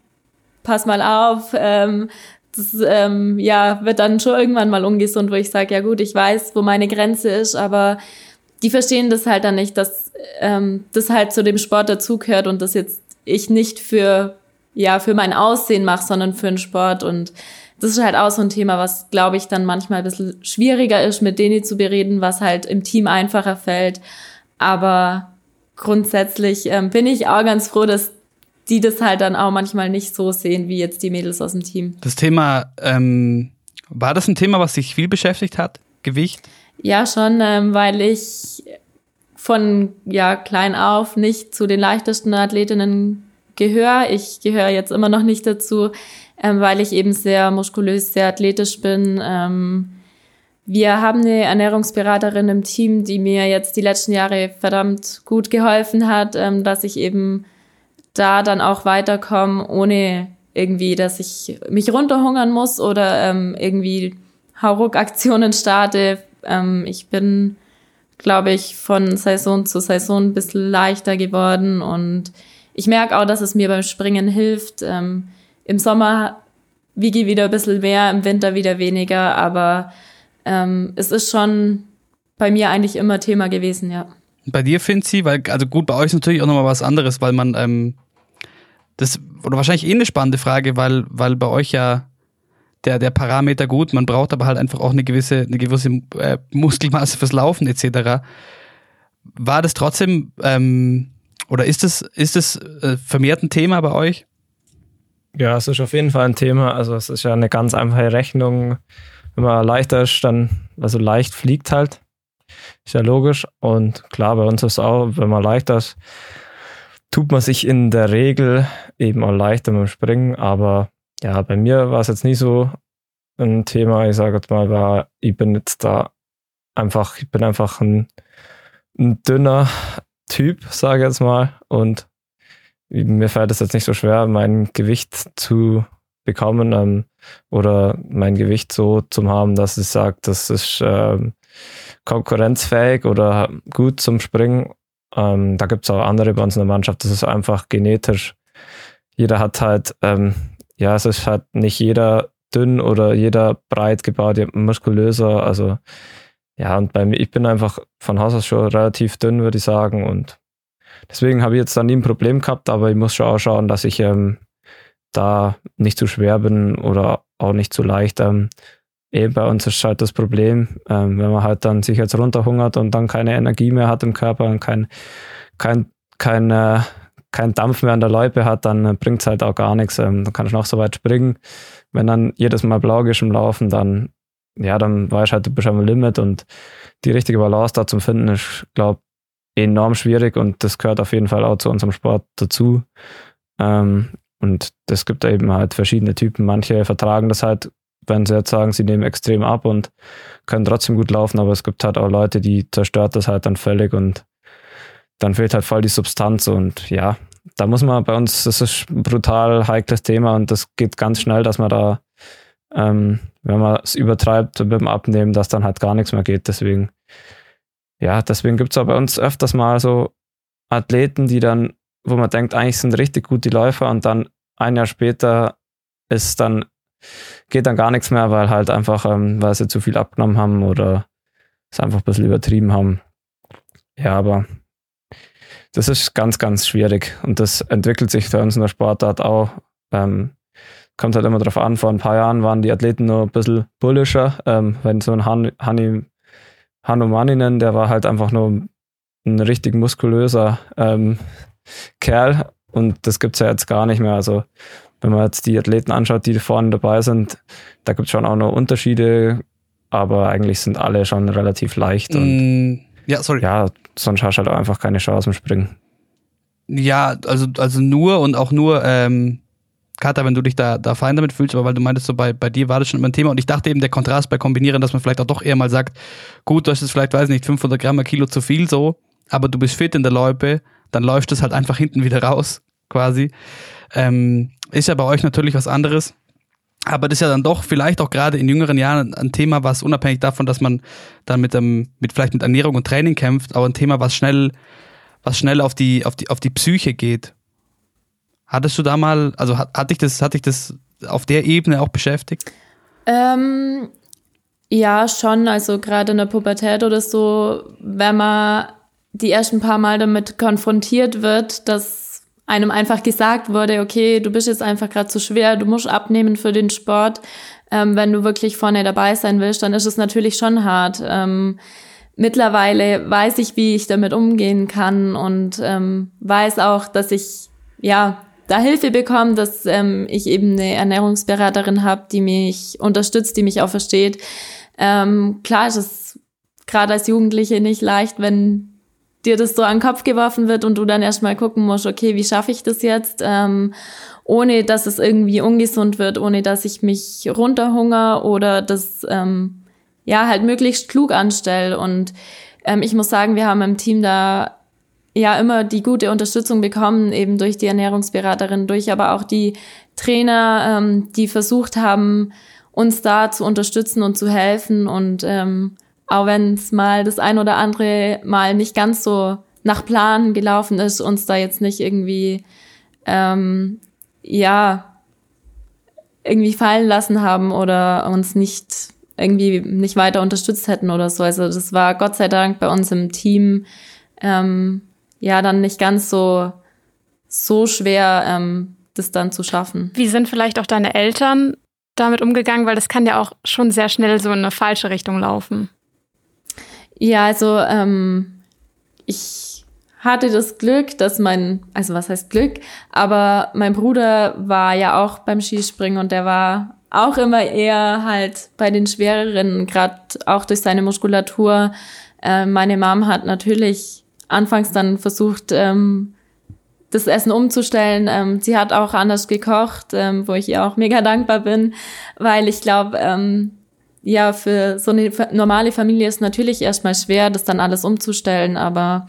pass mal auf, ähm, das ähm, ja, wird dann schon irgendwann mal ungesund, wo ich sage, ja gut, ich weiß, wo meine Grenze ist, aber die verstehen das halt dann nicht, dass ähm, das halt zu dem Sport dazugehört und das jetzt ich nicht für ja für mein Aussehen mache, sondern für den Sport und das ist halt auch so ein Thema, was glaube ich dann manchmal ein bisschen schwieriger ist, mit denen zu bereden, was halt im Team einfacher fällt. Aber grundsätzlich ähm, bin ich auch ganz froh, dass die das halt dann auch manchmal nicht so sehen wie jetzt die Mädels aus dem Team. Das Thema, ähm, war das ein Thema, was dich viel beschäftigt hat? Gewicht? Ja, schon, ähm, weil ich von ja, klein auf nicht zu den leichtesten Athletinnen gehöre. Ich gehöre jetzt immer noch nicht dazu, ähm, weil ich eben sehr muskulös, sehr athletisch bin. Ähm, wir haben eine Ernährungsberaterin im Team, die mir jetzt die letzten Jahre verdammt gut geholfen hat, ähm, dass ich eben da dann auch weiterkomme, ohne irgendwie, dass ich mich runterhungern muss oder ähm, irgendwie Hauruck-Aktionen starte. Ähm, ich bin, glaube ich, von Saison zu Saison ein bisschen leichter geworden und ich merke auch, dass es mir beim Springen hilft. Ähm, Im Sommer wiege ich wieder ein bisschen mehr, im Winter wieder weniger, aber ähm, es ist schon bei mir eigentlich immer Thema gewesen, ja. Bei dir, Finzi, weil, also gut, bei euch ist natürlich auch nochmal was anderes, weil man, ähm, das, oder wahrscheinlich eh eine spannende Frage, weil, weil bei euch ja der, der Parameter gut, man braucht aber halt einfach auch eine gewisse, eine gewisse äh, Muskelmasse fürs Laufen etc. War das trotzdem, ähm, oder ist es ist das, äh, vermehrt ein Thema bei euch? Ja, es ist auf jeden Fall ein Thema. Also es ist ja eine ganz einfache Rechnung. Wenn man leichter ist, dann, also leicht fliegt halt. Ist ja logisch. Und klar, bei uns ist es auch, wenn man leichter ist, tut man sich in der Regel eben auch leichter beim Springen. Aber ja, bei mir war es jetzt nicht so ein Thema. Ich sage jetzt mal, war, ich bin jetzt da einfach, ich bin einfach ein, ein dünner Typ, sage ich jetzt mal. Und mir fällt es jetzt nicht so schwer, mein Gewicht zu bekommen ähm, oder mein Gewicht so zu haben, dass ich sage, das ist ähm, konkurrenzfähig oder gut zum Springen. Ähm, da gibt es auch andere bei uns in der Mannschaft, das ist einfach genetisch. Jeder hat halt, ähm, ja, es ist halt nicht jeder dünn oder jeder breit gebaut, muskulöser. Also ja, und bei mir, ich bin einfach von Haus aus schon relativ dünn, würde ich sagen. Und deswegen habe ich jetzt da nie ein Problem gehabt, aber ich muss schon auch schauen, dass ich ähm, da nicht zu schwer bin oder auch nicht zu leicht. Ähm, eben bei uns ist halt das Problem, ähm, wenn man halt dann sich jetzt runterhungert und dann keine Energie mehr hat im Körper und kein, kein, kein, äh, kein Dampf mehr an der Loipe hat, dann äh, bringt es halt auch gar nichts. Ähm, dann kann ich noch so weit springen. Wenn dann jedes Mal blau ist im Laufen, dann, ja, dann weiß ich halt, du bist am Limit und die richtige Balance da zum finden ist, glaube enorm schwierig und das gehört auf jeden Fall auch zu unserem Sport dazu. Ähm, und das gibt eben halt verschiedene Typen. Manche vertragen das halt, wenn sie jetzt sagen, sie nehmen extrem ab und können trotzdem gut laufen, aber es gibt halt auch Leute, die zerstört das halt dann völlig und dann fehlt halt voll die Substanz und ja, da muss man bei uns, das ist ein brutal heikles Thema und das geht ganz schnell, dass man da, ähm, wenn man es übertreibt dem Abnehmen, dass dann halt gar nichts mehr geht. Deswegen, ja, deswegen gibt es auch bei uns öfters mal so Athleten, die dann wo man denkt, eigentlich sind richtig gut die Läufer und dann ein Jahr später ist dann, geht dann gar nichts mehr, weil halt einfach, ähm, weil sie zu viel abgenommen haben oder es einfach ein bisschen übertrieben haben. Ja, aber das ist ganz, ganz schwierig und das entwickelt sich für uns in der Sportart auch. Ähm, kommt halt immer darauf an, vor ein paar Jahren waren die Athleten nur ein bisschen bullischer. Ähm, wenn so ein Han, Hanni, Hanno Manninen, der war halt einfach nur ein richtig muskulöser ähm, Kerl und das gibt es ja jetzt gar nicht mehr. Also wenn man jetzt die Athleten anschaut, die vorne dabei sind, da gibt es schon auch noch Unterschiede, aber eigentlich sind alle schon relativ leicht. Und Mm, ja, sorry. ja, sonst hast du halt auch einfach keine Chance im Springen. Ja, also, also nur und auch nur, ähm, Kata, wenn du dich da, da fein damit fühlst, aber weil du meintest, so bei, bei dir war das schon immer ein Thema und ich dachte eben, der Kontrast bei Kombinieren, dass man vielleicht auch doch eher mal sagt, gut, du hast jetzt vielleicht, weiß ich nicht, 500 Gramm, ein Kilo zu viel so, aber du bist fit in der Loipe, dann läuft es halt einfach hinten wieder raus, quasi. Ähm, ist ja bei euch natürlich was anderes. Aber das ist ja dann doch vielleicht auch gerade in jüngeren Jahren ein Thema, was unabhängig davon, dass man dann mit dem, mit vielleicht mit Ernährung und Training kämpft, auch ein Thema, was schnell, was schnell auf die, auf die, auf die Psyche geht. Hattest du da mal, also hat, hat dich das, hat dich das auf der Ebene auch beschäftigt? Ähm, ja, schon. Also gerade in der Pubertät oder so, wenn man die ersten paar Mal damit konfrontiert wird, dass einem einfach gesagt wurde, okay, du bist jetzt einfach gerade zu schwer, du musst abnehmen für den Sport. Ähm, wenn du wirklich vorne dabei sein willst, dann ist es natürlich schon hart. Ähm, mittlerweile weiß ich, wie ich damit umgehen kann und ähm, weiß auch, dass ich ja da Hilfe bekomme, dass ähm, ich eben eine Ernährungsberaterin habe, die mich unterstützt, die mich auch versteht. Ähm, klar ist es gerade als Jugendliche nicht leicht, wenn dir das so an den Kopf geworfen wird und du dann erstmal gucken musst, okay, wie schaffe ich das jetzt, ähm, ohne dass es irgendwie ungesund wird, ohne dass ich mich runterhunger oder das ähm, ja halt möglichst klug anstelle. Und ähm, ich muss sagen, wir haben im Team da ja immer die gute Unterstützung bekommen, eben durch die Ernährungsberaterin, durch aber auch die Trainer, ähm, die versucht haben, uns da zu unterstützen und zu helfen. Und ähm, auch wenn es mal das ein oder andere Mal nicht ganz so nach Plan gelaufen ist, uns da jetzt nicht irgendwie, ähm, ja, irgendwie fallen lassen haben oder uns nicht irgendwie nicht weiter unterstützt hätten oder so. Also das war Gott sei Dank bei uns im Team ähm, ja dann nicht ganz so so schwer, ähm, das dann zu schaffen. Wie sind vielleicht auch deine Eltern damit umgegangen? Weil das kann ja auch schon sehr schnell so in eine falsche Richtung laufen. Ja, also ähm, ich hatte das Glück, dass mein, also was heißt Glück, aber mein Bruder war ja auch beim Skispringen und der war auch immer eher halt bei den schwereren, gerade auch durch seine Muskulatur. Äh, meine Mom hat natürlich anfangs dann versucht, ähm, das Essen umzustellen. Ähm, sie hat auch anders gekocht, ähm, wo ich ihr auch mega dankbar bin, weil ich glaube, ähm, ja, für so eine normale Familie ist natürlich erstmal schwer, das dann alles umzustellen, aber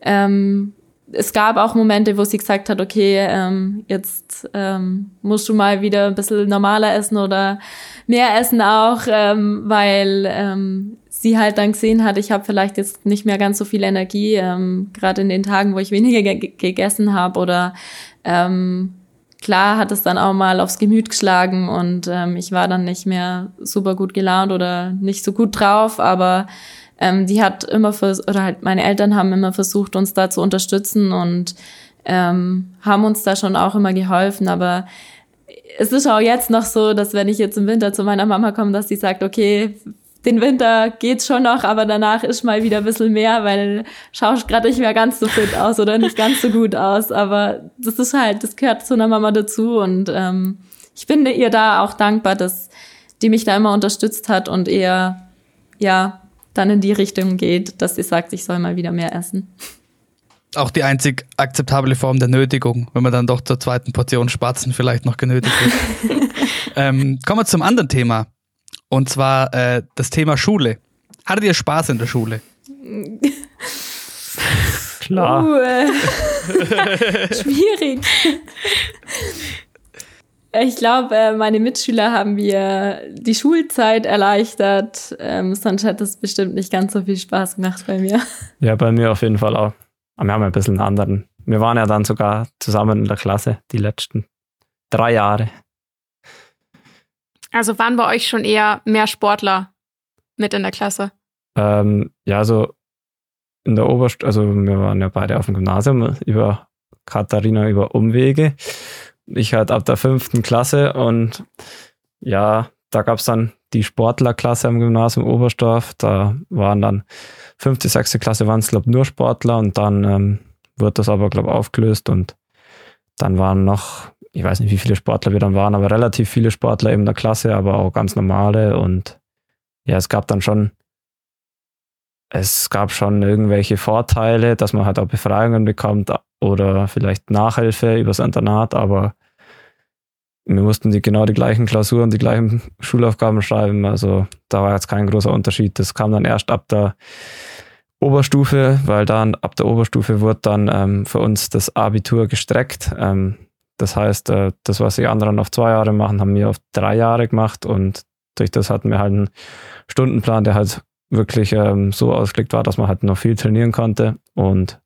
ähm, es gab auch Momente, wo sie gesagt hat, okay, ähm, jetzt ähm, musst du mal wieder ein bisschen normaler essen oder mehr essen auch, ähm, weil ähm, sie halt dann gesehen hat, ich habe vielleicht jetzt nicht mehr ganz so viel Energie, ähm, gerade in den Tagen, wo ich weniger ge gegessen habe oder ähm, klar hat es dann auch mal aufs Gemüt geschlagen und ähm, ich war dann nicht mehr super gut gelaunt oder nicht so gut drauf, aber ähm, die hat immer vers oder halt meine Eltern haben immer versucht, uns da zu unterstützen und ähm, haben uns da schon auch immer geholfen. Aber es ist auch jetzt noch so, dass wenn ich jetzt im Winter zu meiner Mama komme, dass sie sagt, okay, den Winter geht's schon noch, aber danach ist mal wieder ein bisschen mehr, weil schaust gerade nicht mehr ganz so fit aus oder nicht ganz so gut aus. Aber das ist halt, das gehört zu einer Mama dazu und ähm, ich bin ihr da auch dankbar, dass die mich da immer unterstützt hat und eher, ja, dann in die Richtung geht, dass sie sagt, ich soll mal wieder mehr essen. Auch die einzig akzeptable Form der Nötigung, wenn man dann doch zur zweiten Portion Spatzen vielleicht noch genötigt wird. ähm, kommen wir zum anderen Thema. Und zwar äh, das Thema Schule. Hattet ihr Spaß in der Schule? Klar. Uh, äh, schwierig. Ich glaube, äh, meine Mitschüler haben mir die Schulzeit erleichtert. Ähm, sonst hätte es bestimmt nicht ganz so viel Spaß gemacht bei mir. Ja, bei mir auf jeden Fall auch. Aber wir haben ein bisschen einen anderen. Wir waren ja dann sogar zusammen in der Klasse die letzten drei Jahre. Also waren bei euch schon eher mehr Sportler mit in der Klasse? Ähm, ja, also in der Oberst, also wir waren ja beide auf dem Gymnasium über Katharina über Umwege. Ich halt ab der fünften Klasse und ja, da gab es dann die Sportlerklasse am Gymnasium Oberstdorf. Da waren dann fünfte, sechste Klasse waren es, glaube nur Sportler und dann ähm, wird das aber, glaube aufgelöst und dann waren noch, ich weiß nicht, wie viele Sportler wir dann waren, aber relativ viele Sportler in der Klasse, aber auch ganz normale und ja, es gab dann schon, es gab schon irgendwelche Vorteile, dass man halt auch Befreiungen bekommt oder vielleicht Nachhilfe übers Internat, aber wir mussten die genau die gleichen Klausuren, die gleichen Schulaufgaben schreiben. Also da war jetzt kein großer Unterschied. Das kam dann erst ab der Oberstufe, weil dann ab der Oberstufe wurde dann ähm, für uns das Abitur gestreckt. Ähm, das heißt, äh, das, was die anderen auf zwei Jahre machen, haben wir auf drei Jahre gemacht und durch das hatten wir halt einen Stundenplan, der halt wirklich ähm, so ausgelegt war, dass man halt noch viel trainieren konnte und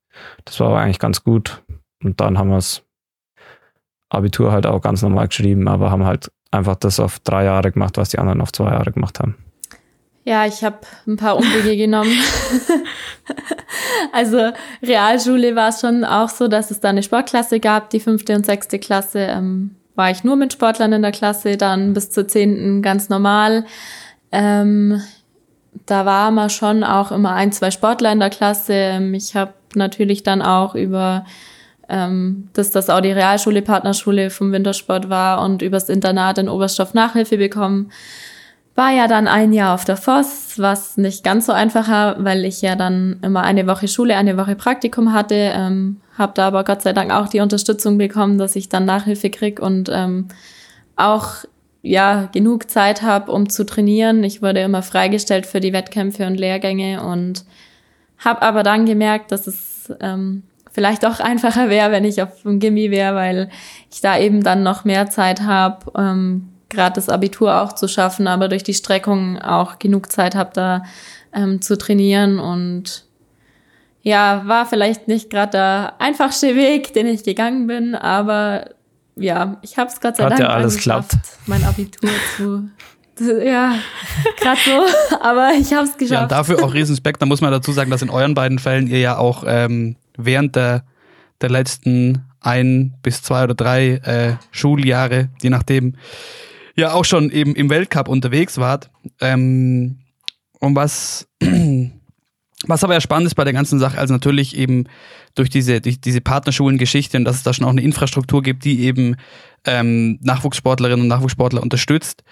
das war eigentlich ganz gut. Und dann haben wir das Abitur halt auch ganz normal geschrieben, aber haben halt einfach das auf drei Jahre gemacht, was die anderen auf zwei Jahre gemacht haben. Ja, ich habe ein paar Umwege genommen. also Realschule war es schon auch so, dass es da eine Sportklasse gab, die fünfte und sechste Klasse. Ähm, war ich nur mit Sportlern in der Klasse, dann bis zur zehnten ganz normal. Ähm, da war man schon auch immer ein, zwei Sportler in der Klasse. Ähm, ich habe natürlich dann auch über ähm, dass das auch die Realschule, Partnerschule vom Wintersport war und übers Internat in Oberstoff Nachhilfe bekommen. War ja dann ein Jahr auf der Voss, was nicht ganz so einfach war, weil ich ja dann immer eine Woche Schule, eine Woche Praktikum hatte. Ähm, habe da aber Gott sei Dank auch die Unterstützung bekommen, dass ich dann Nachhilfe krieg und ähm, auch ja genug Zeit habe, um zu trainieren. Ich wurde immer freigestellt für die Wettkämpfe und Lehrgänge und habe aber dann gemerkt, dass es ähm, vielleicht auch einfacher wäre, wenn ich auf dem Gimmi wäre, weil ich da eben dann noch mehr Zeit habe, ähm, gerade das Abitur auch zu schaffen, aber durch die Streckung auch genug Zeit habe, da ähm, zu trainieren und ja, war vielleicht nicht gerade der einfachste Weg, den ich gegangen bin, aber ja, ich habe es Gott sei Hat Dank ja alles geschafft, klappt. mein Abitur zu ja, gerade so, aber ich habe es geschafft. Ja, dafür auch Riesenspekt. Da muss man dazu sagen, dass in euren beiden Fällen ihr ja auch ähm, während der, der letzten ein bis zwei oder drei äh, Schuljahre, je nachdem, ja auch schon eben im Weltcup unterwegs wart. Ähm, und was, was aber ja spannend ist bei der ganzen Sache, also natürlich eben durch diese, durch diese Partnerschulen-Geschichte und dass es da schon auch eine Infrastruktur gibt, die eben ähm, Nachwuchssportlerinnen und Nachwuchssportler unterstützt.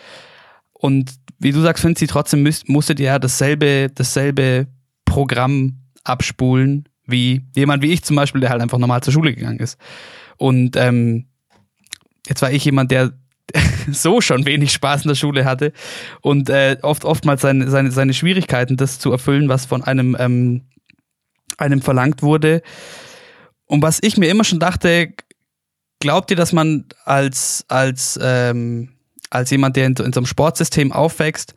Und wie du sagst, Finzi, trotzdem müsst, musstet ihr ja dasselbe, dasselbe Programm abspulen, wie jemand wie ich zum Beispiel, der halt einfach normal zur Schule gegangen ist. Und ähm, jetzt war ich jemand, der so schon wenig Spaß in der Schule hatte und äh, oft oftmals seine, seine, seine Schwierigkeiten, das zu erfüllen, was von einem, ähm, einem verlangt wurde. Und was ich mir immer schon dachte, glaubt ihr, dass man als, als, ähm, als jemand, der in, in so einem Sportsystem aufwächst,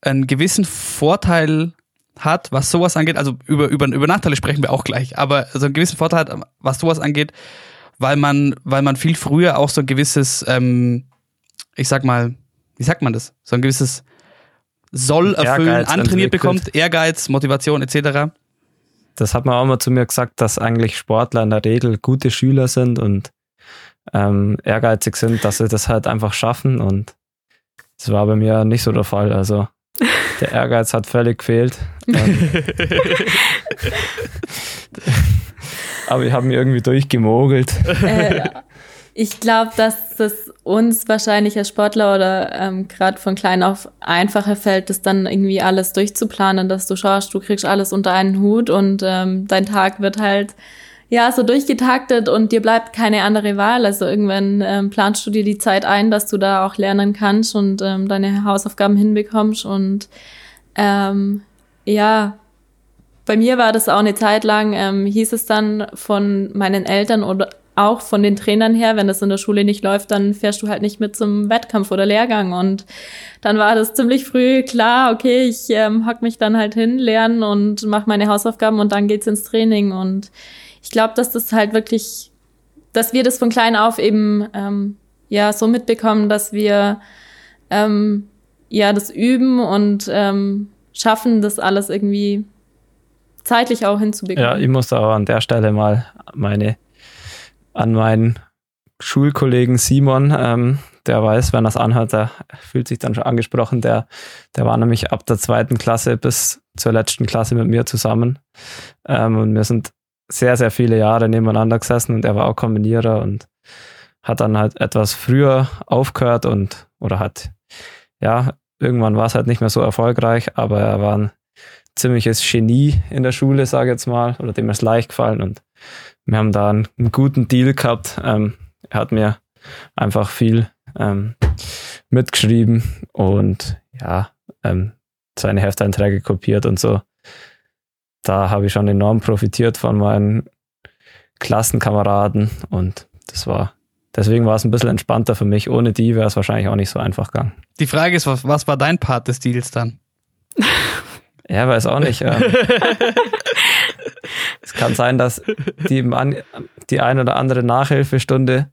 einen gewissen Vorteil hat, was sowas angeht, also über, über, über Nachteile sprechen wir auch gleich, aber so einen gewissen Vorteil hat, was sowas angeht, weil man, weil man viel früher auch so ein gewisses, ähm, ich sag mal, wie sagt man das? So ein gewisses Soll erfüllen, Ehrgeiz antrainiert entwickelt. bekommt, Ehrgeiz, Motivation etc. Das hat man auch mal zu mir gesagt, dass eigentlich Sportler in der Regel gute Schüler sind und ähm, ehrgeizig sind, dass sie das halt einfach schaffen und das war bei mir nicht so der Fall. Also der Ehrgeiz hat völlig gefehlt. Aber ich habe mich irgendwie durchgemogelt. Äh, ich glaube, dass es uns wahrscheinlich als Sportler oder ähm, gerade von klein auf einfacher fällt, das dann irgendwie alles durchzuplanen, dass du schaust, du kriegst alles unter einen Hut und ähm, dein Tag wird halt ja so durchgetaktet und dir bleibt keine andere Wahl. Also irgendwann ähm, planst du dir die Zeit ein, dass du da auch lernen kannst und ähm, deine Hausaufgaben hinbekommst und ähm, ja, bei mir war das auch eine Zeit lang, ähm, hieß es dann von meinen Eltern oder auch von den Trainern her, wenn das in der Schule nicht läuft, dann fährst du halt nicht mit zum Wettkampf oder Lehrgang. Und dann war das ziemlich früh klar, okay, ich ähm, hock mich dann halt hin, lernen und mache meine Hausaufgaben und dann geht's ins Training. Und ich glaube, dass das halt wirklich, dass wir das von klein auf eben ähm, ja so mitbekommen, dass wir ähm, ja das üben und ähm, schaffen, das alles irgendwie zeitlich auch hinzubekommen. Ja, ich muss auch an der Stelle mal meine an meinen Schulkollegen Simon, ähm, der weiß, wenn er es anhört, der fühlt sich dann schon angesprochen. Der, der war nämlich ab der zweiten Klasse bis zur letzten Klasse mit mir zusammen. Ähm, und wir sind sehr, sehr viele Jahre nebeneinander gesessen und er war auch Kombinierer und hat dann halt etwas früher aufgehört und oder hat, ja, irgendwann war es halt nicht mehr so erfolgreich, aber er war ein ziemliches Genie in der Schule, sage ich jetzt mal, oder dem ist leicht gefallen und wir haben da einen, einen guten Deal gehabt. Ähm, er hat mir einfach viel ähm, mitgeschrieben und ja, ähm, seine Hefteinträge kopiert und so. Da habe ich schon enorm profitiert von meinen Klassenkameraden und das war, deswegen war es ein bisschen entspannter für mich. Ohne die wäre es wahrscheinlich auch nicht so einfach gegangen. Die Frage ist, was, was war dein Part des Deals dann? Ja, weiß auch nicht. Ähm, es kann sein, dass die, die ein oder andere Nachhilfestunde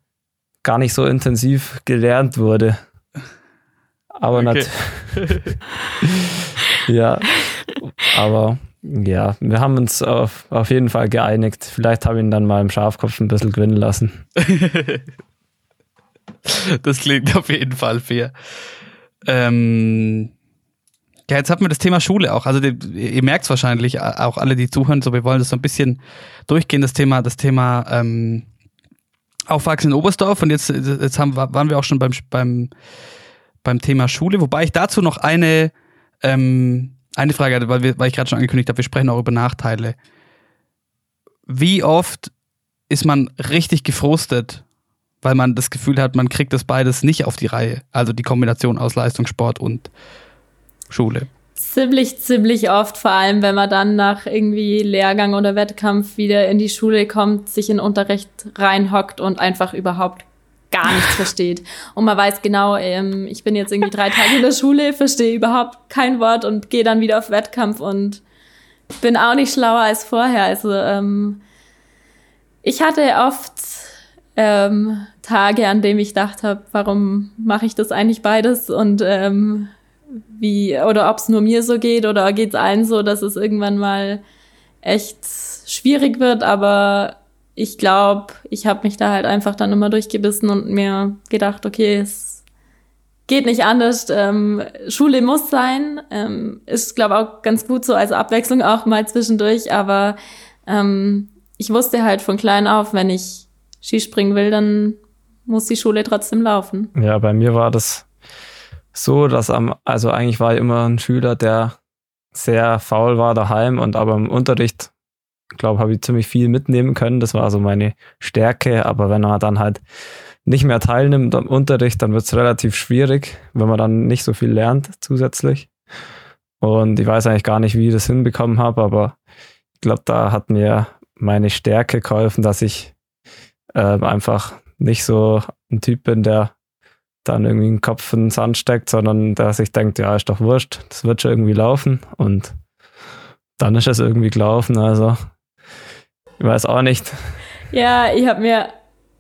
gar nicht so intensiv gelernt wurde. Aber okay. ja, aber ja, wir haben uns auf, auf jeden Fall geeinigt. Vielleicht habe ich ihn dann mal im Schafkopf ein bisschen gewinnen lassen. das klingt auf jeden Fall fair. Ähm, ja, jetzt hatten wir das Thema Schule auch. Also die, ihr merkt es wahrscheinlich, auch alle, die zuhören, so wir wollen das so ein bisschen durchgehen, das Thema, das Thema ähm, Aufwachsen in Oberstdorf. Und jetzt, jetzt haben, waren wir auch schon beim, beim, beim Thema Schule, wobei ich dazu noch eine, ähm, eine Frage hatte, weil, wir, weil ich gerade schon angekündigt habe, wir sprechen auch über Nachteile. Wie oft ist man richtig gefrustet, weil man das Gefühl hat, man kriegt das beides nicht auf die Reihe? Also die Kombination aus Leistungssport und Schule? Ziemlich, ziemlich oft, vor allem wenn man dann nach irgendwie Lehrgang oder Wettkampf wieder in die Schule kommt, sich in Unterricht reinhockt und einfach überhaupt gar nichts versteht. Und man weiß genau, ähm, ich bin jetzt irgendwie drei Tage in der Schule, verstehe überhaupt kein Wort und gehe dann wieder auf Wettkampf und bin auch nicht schlauer als vorher. Also ähm, ich hatte oft ähm, Tage, an denen ich dachte, warum mache ich das eigentlich beides und ähm, wie, oder ob es nur mir so geht oder geht es allen so, dass es irgendwann mal echt schwierig wird, aber ich glaube, ich habe mich da halt einfach dann immer durchgebissen und mir gedacht, okay, es geht nicht anders. Ähm, Schule muss sein. Ähm, ist, glaube auch ganz gut so als Abwechslung auch mal zwischendurch, aber ähm, ich wusste halt von klein auf, wenn ich Skispringen will, dann muss die Schule trotzdem laufen. Ja, bei mir war das so, dass am, also eigentlich war ich immer ein Schüler, der sehr faul war daheim und aber im Unterricht, glaube habe ich ziemlich viel mitnehmen können. Das war so meine Stärke. Aber wenn man dann halt nicht mehr teilnimmt am Unterricht, dann wird es relativ schwierig, wenn man dann nicht so viel lernt zusätzlich. Und ich weiß eigentlich gar nicht, wie ich das hinbekommen habe, aber ich glaube, da hat mir meine Stärke geholfen, dass ich äh, einfach nicht so ein Typ bin, der dann irgendwie den Kopf in den Sand steckt, sondern dass ich denke, ja, ist doch wurscht, das wird schon irgendwie laufen und dann ist es irgendwie gelaufen, also ich weiß auch nicht. Ja, ich habe mir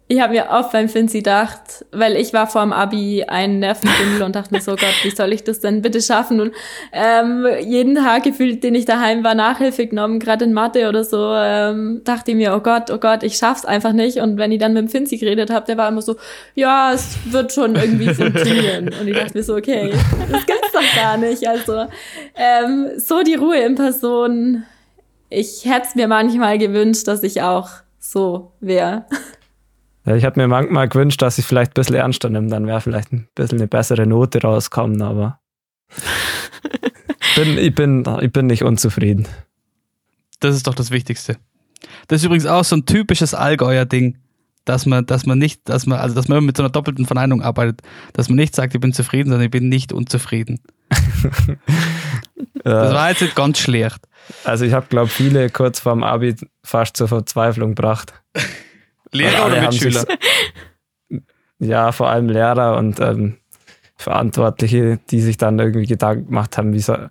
ich habe mir oft beim Finzi gedacht, weil ich war vor dem Abi ein Nervenbündel und dachte mir so, Gott, wie soll ich das denn bitte schaffen? Und ähm, jeden Tag gefühlt, den ich daheim war, Nachhilfe genommen, gerade in Mathe oder so, ähm, dachte ich mir, oh Gott, oh Gott, ich schaff's einfach nicht. Und wenn ich dann mit dem Finzi geredet habe, der war immer so, ja, es wird schon irgendwie funktionieren. Und ich dachte mir so, okay, das gibt's doch gar nicht. Also ähm, so die Ruhe in Person. Ich hätte mir manchmal gewünscht, dass ich auch so wäre. Ja, ich hätte mir manchmal gewünscht, dass ich vielleicht ein bisschen ernster nehme, dann wäre vielleicht ein bisschen eine bessere Note rauskommen, aber bin, ich, bin, ich bin nicht unzufrieden. Das ist doch das Wichtigste. Das ist übrigens auch so ein typisches Allgäuer Ding, dass man, dass man nicht, dass man, also dass man mit so einer doppelten Verneinung arbeitet, dass man nicht sagt, ich bin zufrieden, sondern ich bin nicht unzufrieden. das war jetzt nicht ganz schlecht. Also ich habe, glaube viele kurz vorm Abi fast zur Verzweiflung gebracht. Lehrer oder Mitschüler? ja, vor allem Lehrer und ähm, Verantwortliche, die sich dann irgendwie Gedanken gemacht haben, wie soll,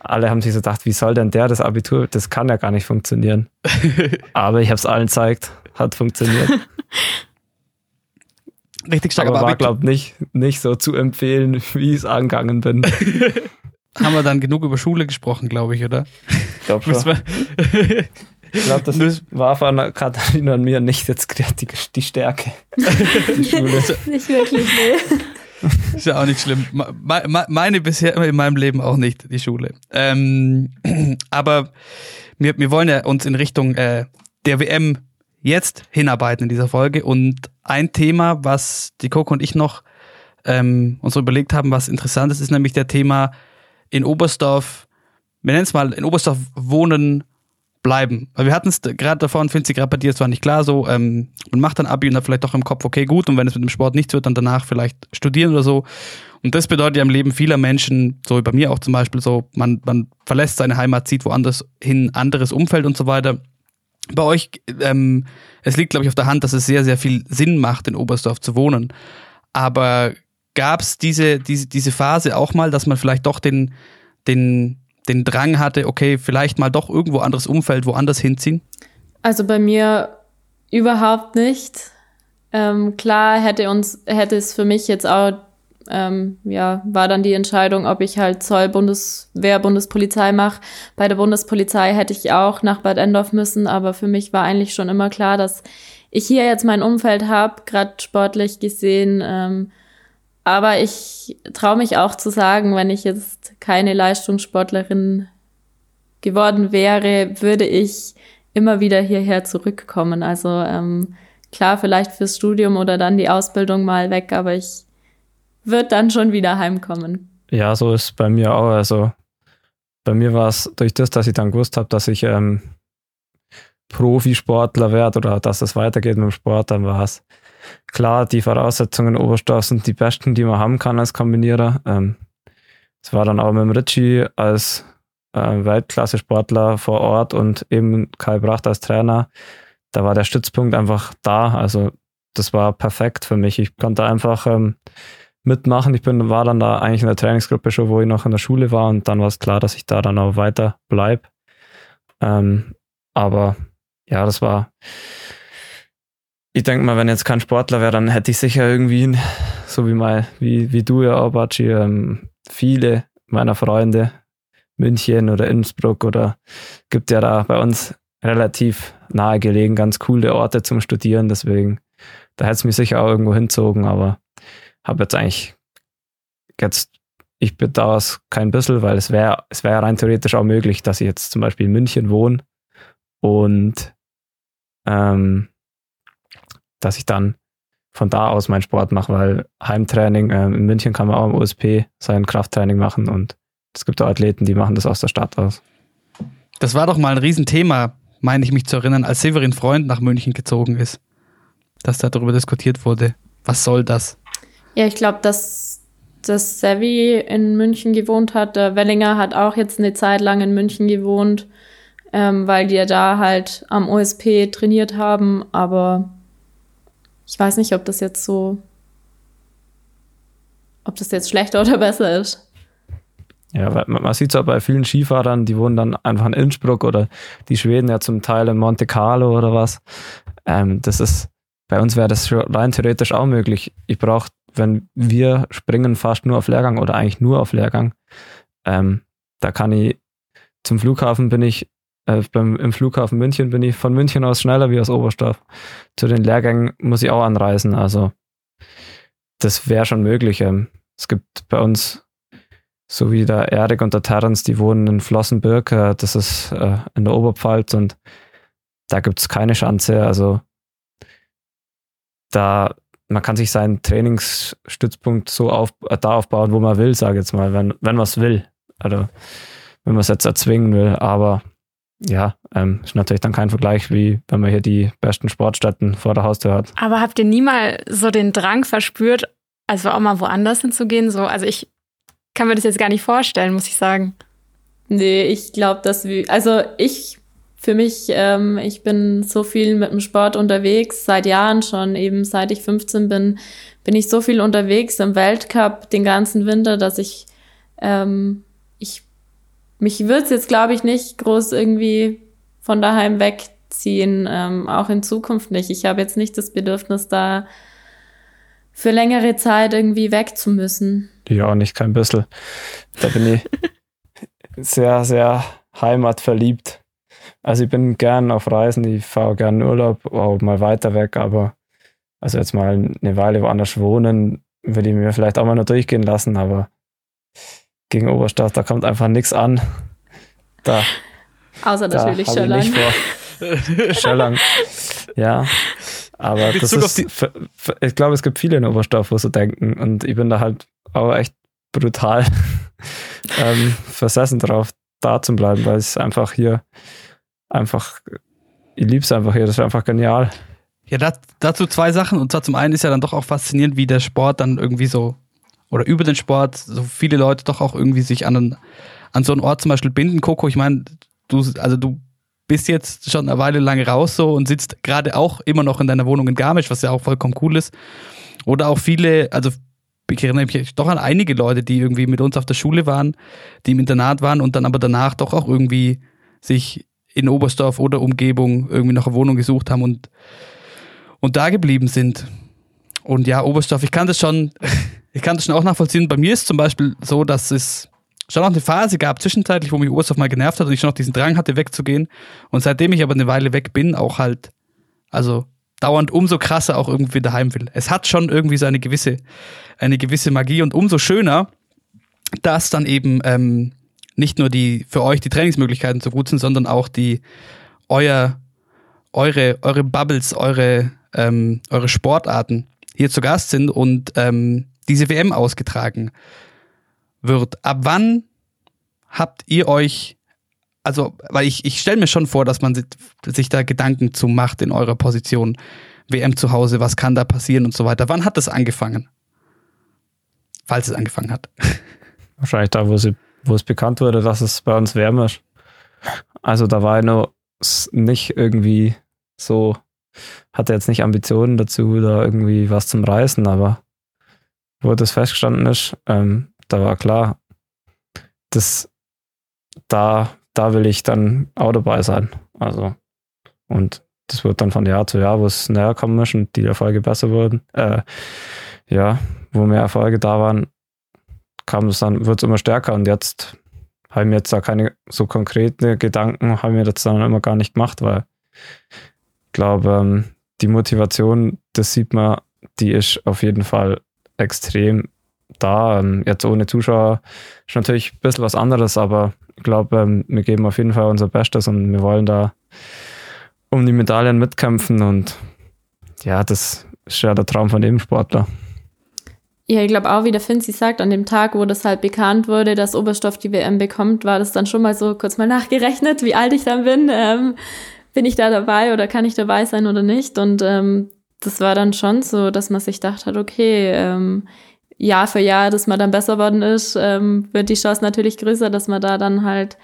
alle haben sich so gedacht, wie soll denn der das Abitur, das kann ja gar nicht funktionieren. aber ich habe es allen gezeigt, hat funktioniert. Richtig stark, aber, aber war, glaube ich, nicht, nicht so zu empfehlen, wie ich es angegangen bin. haben wir dann genug über Schule gesprochen, glaube ich, oder? Ich glaube schon. Ich glaube, das war von Katharina und mir nicht jetzt die, die Stärke. Die Schule. nicht wirklich, nee. Ist ja auch nicht schlimm. Meine bisher immer in meinem Leben auch nicht, die Schule. Ähm, aber wir, wir wollen ja uns in Richtung äh, der WM jetzt hinarbeiten in dieser Folge. Und ein Thema, was die Coco und ich noch ähm, uns überlegt haben, was interessant ist, ist nämlich der Thema in Oberstdorf, wir nennen es mal in Oberstdorf wohnen bleiben. Weil wir hatten es gerade davon, finde ich gerade bei dir, es war nicht klar so, ähm, man macht dann Abi und dann vielleicht doch im Kopf, okay, gut, und wenn es mit dem Sport nichts wird, dann danach vielleicht studieren oder so. Und das bedeutet ja im Leben vieler Menschen, so wie bei mir auch zum Beispiel, so, man, man verlässt seine Heimat, zieht woanders hin, anderes Umfeld und so weiter. Bei euch, ähm, es liegt, glaube ich, auf der Hand, dass es sehr, sehr viel Sinn macht, in Oberstdorf zu wohnen. Aber gab es diese, diese, diese Phase auch mal, dass man vielleicht doch den, den, den Drang hatte, okay, vielleicht mal doch irgendwo anderes Umfeld, woanders hinziehen? Also bei mir überhaupt nicht. Ähm, klar hätte uns, hätte es für mich jetzt auch, ähm, ja, war dann die Entscheidung, ob ich halt Zoll Bundeswehr, Bundespolizei mache. Bei der Bundespolizei hätte ich auch nach Bad Endorf müssen, aber für mich war eigentlich schon immer klar, dass ich hier jetzt mein Umfeld habe, gerade sportlich gesehen. Ähm, aber ich traue mich auch zu sagen, wenn ich jetzt keine Leistungssportlerin geworden wäre, würde ich immer wieder hierher zurückkommen. Also ähm, klar, vielleicht fürs Studium oder dann die Ausbildung mal weg, aber ich würde dann schon wieder heimkommen. Ja, so ist bei mir auch. Also bei mir war es durch das, dass ich dann gewusst habe, dass ich ähm, Profisportler werde oder dass es weitergeht mit dem Sport, dann war es klar, die Voraussetzungen in Oberstdorf sind die besten, die man haben kann als Kombinierer. Ähm, es war dann auch mit dem Ritchie als äh, Weltklasse-Sportler vor Ort und eben Kai Bracht als Trainer. Da war der Stützpunkt einfach da. Also das war perfekt für mich. Ich konnte einfach ähm, mitmachen. Ich bin, war dann da eigentlich in der Trainingsgruppe schon, wo ich noch in der Schule war und dann war es klar, dass ich da dann auch weiter bleibe. Ähm, aber ja, das war ich denke mal, wenn jetzt kein Sportler wäre, dann hätte ich sicher irgendwie, so wie mal, wie, wie du ja auch, Batschi, ähm, viele meiner Freunde, München oder Innsbruck oder gibt ja da bei uns relativ nahe gelegen, ganz coole Orte zum Studieren, deswegen, da hätte es mich sicher auch irgendwo hinzogen, aber habe jetzt eigentlich jetzt, ich bedauere es kein bisschen, weil es wäre, es wäre rein theoretisch auch möglich, dass ich jetzt zum Beispiel in München wohne und ähm, dass ich dann von da aus meinen Sport mache, weil Heimtraining, äh, in München kann man auch im USP sein Krafttraining machen und es gibt auch Athleten, die machen das aus der Stadt aus. Das war doch mal ein Riesenthema, meine ich mich zu erinnern, als Severin Freund nach München gezogen ist, dass da darüber diskutiert wurde. Was soll das? Ja, ich glaube, dass, dass Sevi in München gewohnt hat. Der Wellinger hat auch jetzt eine Zeit lang in München gewohnt, ähm, weil die ja da halt am OSP trainiert haben, aber ich weiß nicht, ob das jetzt so, ob das jetzt schlechter oder besser ist. Ja, weil man sieht es auch bei vielen Skifahrern, die wohnen dann einfach in Innsbruck oder die Schweden ja zum Teil in Monte Carlo oder was. Ähm, das ist, bei uns wäre das rein theoretisch auch möglich. Ich brauche, wenn wir springen, fast nur auf Lehrgang oder eigentlich nur auf Lehrgang. Ähm, da kann ich zum Flughafen bin ich, äh, beim, im Flughafen München bin ich von München aus schneller wie aus Oberstdorf. Zu den Lehrgängen muss ich auch anreisen. Also das wäre schon möglich. Ähm, es gibt bei uns, so wie der Erik und der Terrence, die wohnen in Flossenbürg, äh, das ist äh, in der Oberpfalz und da gibt es keine Chance. Also da, man kann sich seinen Trainingsstützpunkt so auf, äh, da aufbauen, wo man will, sage ich jetzt mal, wenn, wenn man es will. Also wenn man es jetzt erzwingen will. Aber ja, ähm, ist natürlich dann kein Vergleich, wie wenn man hier die besten Sportstätten vor der Haustür hat. Aber habt ihr nie mal so den Drang verspürt, also auch mal woanders hinzugehen? So, also ich kann mir das jetzt gar nicht vorstellen, muss ich sagen. Nee, ich glaube, dass wir, also ich für mich, ähm, ich bin so viel mit dem Sport unterwegs, seit Jahren schon, eben seit ich 15 bin, bin ich so viel unterwegs im Weltcup den ganzen Winter, dass ich, ähm, ich mich würde es jetzt, glaube ich, nicht groß irgendwie von daheim wegziehen, ähm, auch in Zukunft nicht. Ich habe jetzt nicht das Bedürfnis, da für längere Zeit irgendwie weg zu müssen. Ja, auch nicht kein bisschen. Da bin ich sehr, sehr heimatverliebt. Also ich bin gern auf Reisen, ich fahre gern in Urlaub, auch mal weiter weg, aber also jetzt mal eine Weile woanders wohnen, würde ich mir vielleicht auch mal noch durchgehen lassen, aber gegen Oberstadt, da kommt einfach nichts an. Da, Außer natürlich Schöllern. Schöllern. Ja, aber das ist, ich glaube, es gibt viele in Oberstoff, wo so denken und ich bin da halt auch echt brutal ähm, versessen drauf, da zu bleiben, weil es einfach hier einfach, ich liebe es einfach hier, das ist einfach genial. Ja, das, dazu zwei Sachen. Und zwar zum einen ist ja dann doch auch faszinierend, wie der Sport dann irgendwie so, oder über den Sport, so viele Leute doch auch irgendwie sich an, an so einen Ort zum Beispiel binden. Coco, ich meine, du, also du bist jetzt schon eine Weile lang raus so und sitzt gerade auch immer noch in deiner Wohnung in Garmisch, was ja auch vollkommen cool ist. Oder auch viele, also ich erinnere mich doch an einige Leute, die irgendwie mit uns auf der Schule waren, die im Internat waren und dann aber danach doch auch irgendwie sich in Oberstdorf oder Umgebung irgendwie nach einer Wohnung gesucht haben und, und da geblieben sind. Und ja, Oberstdorf, ich kann das schon, ich kann das schon auch nachvollziehen. Bei mir ist zum Beispiel so, dass es schon noch eine Phase gab, zwischenzeitlich, wo mich Oberstdorf mal genervt hat und ich schon noch diesen Drang hatte, wegzugehen. Und seitdem ich aber eine Weile weg bin, auch halt, also dauernd umso krasser auch irgendwie daheim will. Es hat schon irgendwie so eine gewisse, eine gewisse Magie und umso schöner, dass dann eben ähm, nicht nur die für euch die Trainingsmöglichkeiten so gut sind, sondern auch die euer eure eure Bubbles, eure ähm, eure Sportarten hier zu Gast sind und ähm, diese WM ausgetragen wird. Ab wann habt ihr euch also, weil ich, ich stelle mir schon vor, dass man sich da Gedanken zu macht in eurer Position. WM zu Hause, was kann da passieren und so weiter. Wann hat das angefangen? Falls es angefangen hat. Wahrscheinlich da, wo sie wo es bekannt wurde, dass es bei uns wärmer ist. Also da war ich noch nicht irgendwie so, hatte jetzt nicht Ambitionen dazu, da irgendwie was zum Reißen, aber wo das festgestanden ist, ähm, da war klar, dass da, da will ich dann auch dabei sein. Also, und das wird dann von Jahr zu Jahr, wo es näher kommen ist und die Erfolge besser wurden, äh, ja, wo mehr Erfolge da waren, kam es dann, wird es immer stärker und jetzt habe ich mir jetzt da keine so konkrete Gedanken, habe mir das dann immer gar nicht gemacht, weil ich glaube, ähm, die Motivation, das sieht man, die ist auf jeden Fall extrem da. Ähm, jetzt ohne Zuschauer ist natürlich ein bisschen was anderes, aber ich glaube, ähm, wir geben auf jeden Fall unser Bestes und wir wollen da um die Medaillen mitkämpfen und ja, das ist ja der Traum von jedem Sportler. Ja, ich glaube auch, wie der Finzi sagt, an dem Tag, wo das halt bekannt wurde, dass Oberstoff die WM bekommt, war das dann schon mal so kurz mal nachgerechnet, wie alt ich dann bin. Ähm, bin ich da dabei oder kann ich dabei sein oder nicht? Und ähm, das war dann schon so, dass man sich gedacht hat, okay, ähm, Jahr für Jahr, dass man dann besser worden ist, ähm, wird die Chance natürlich größer, dass man da dann halt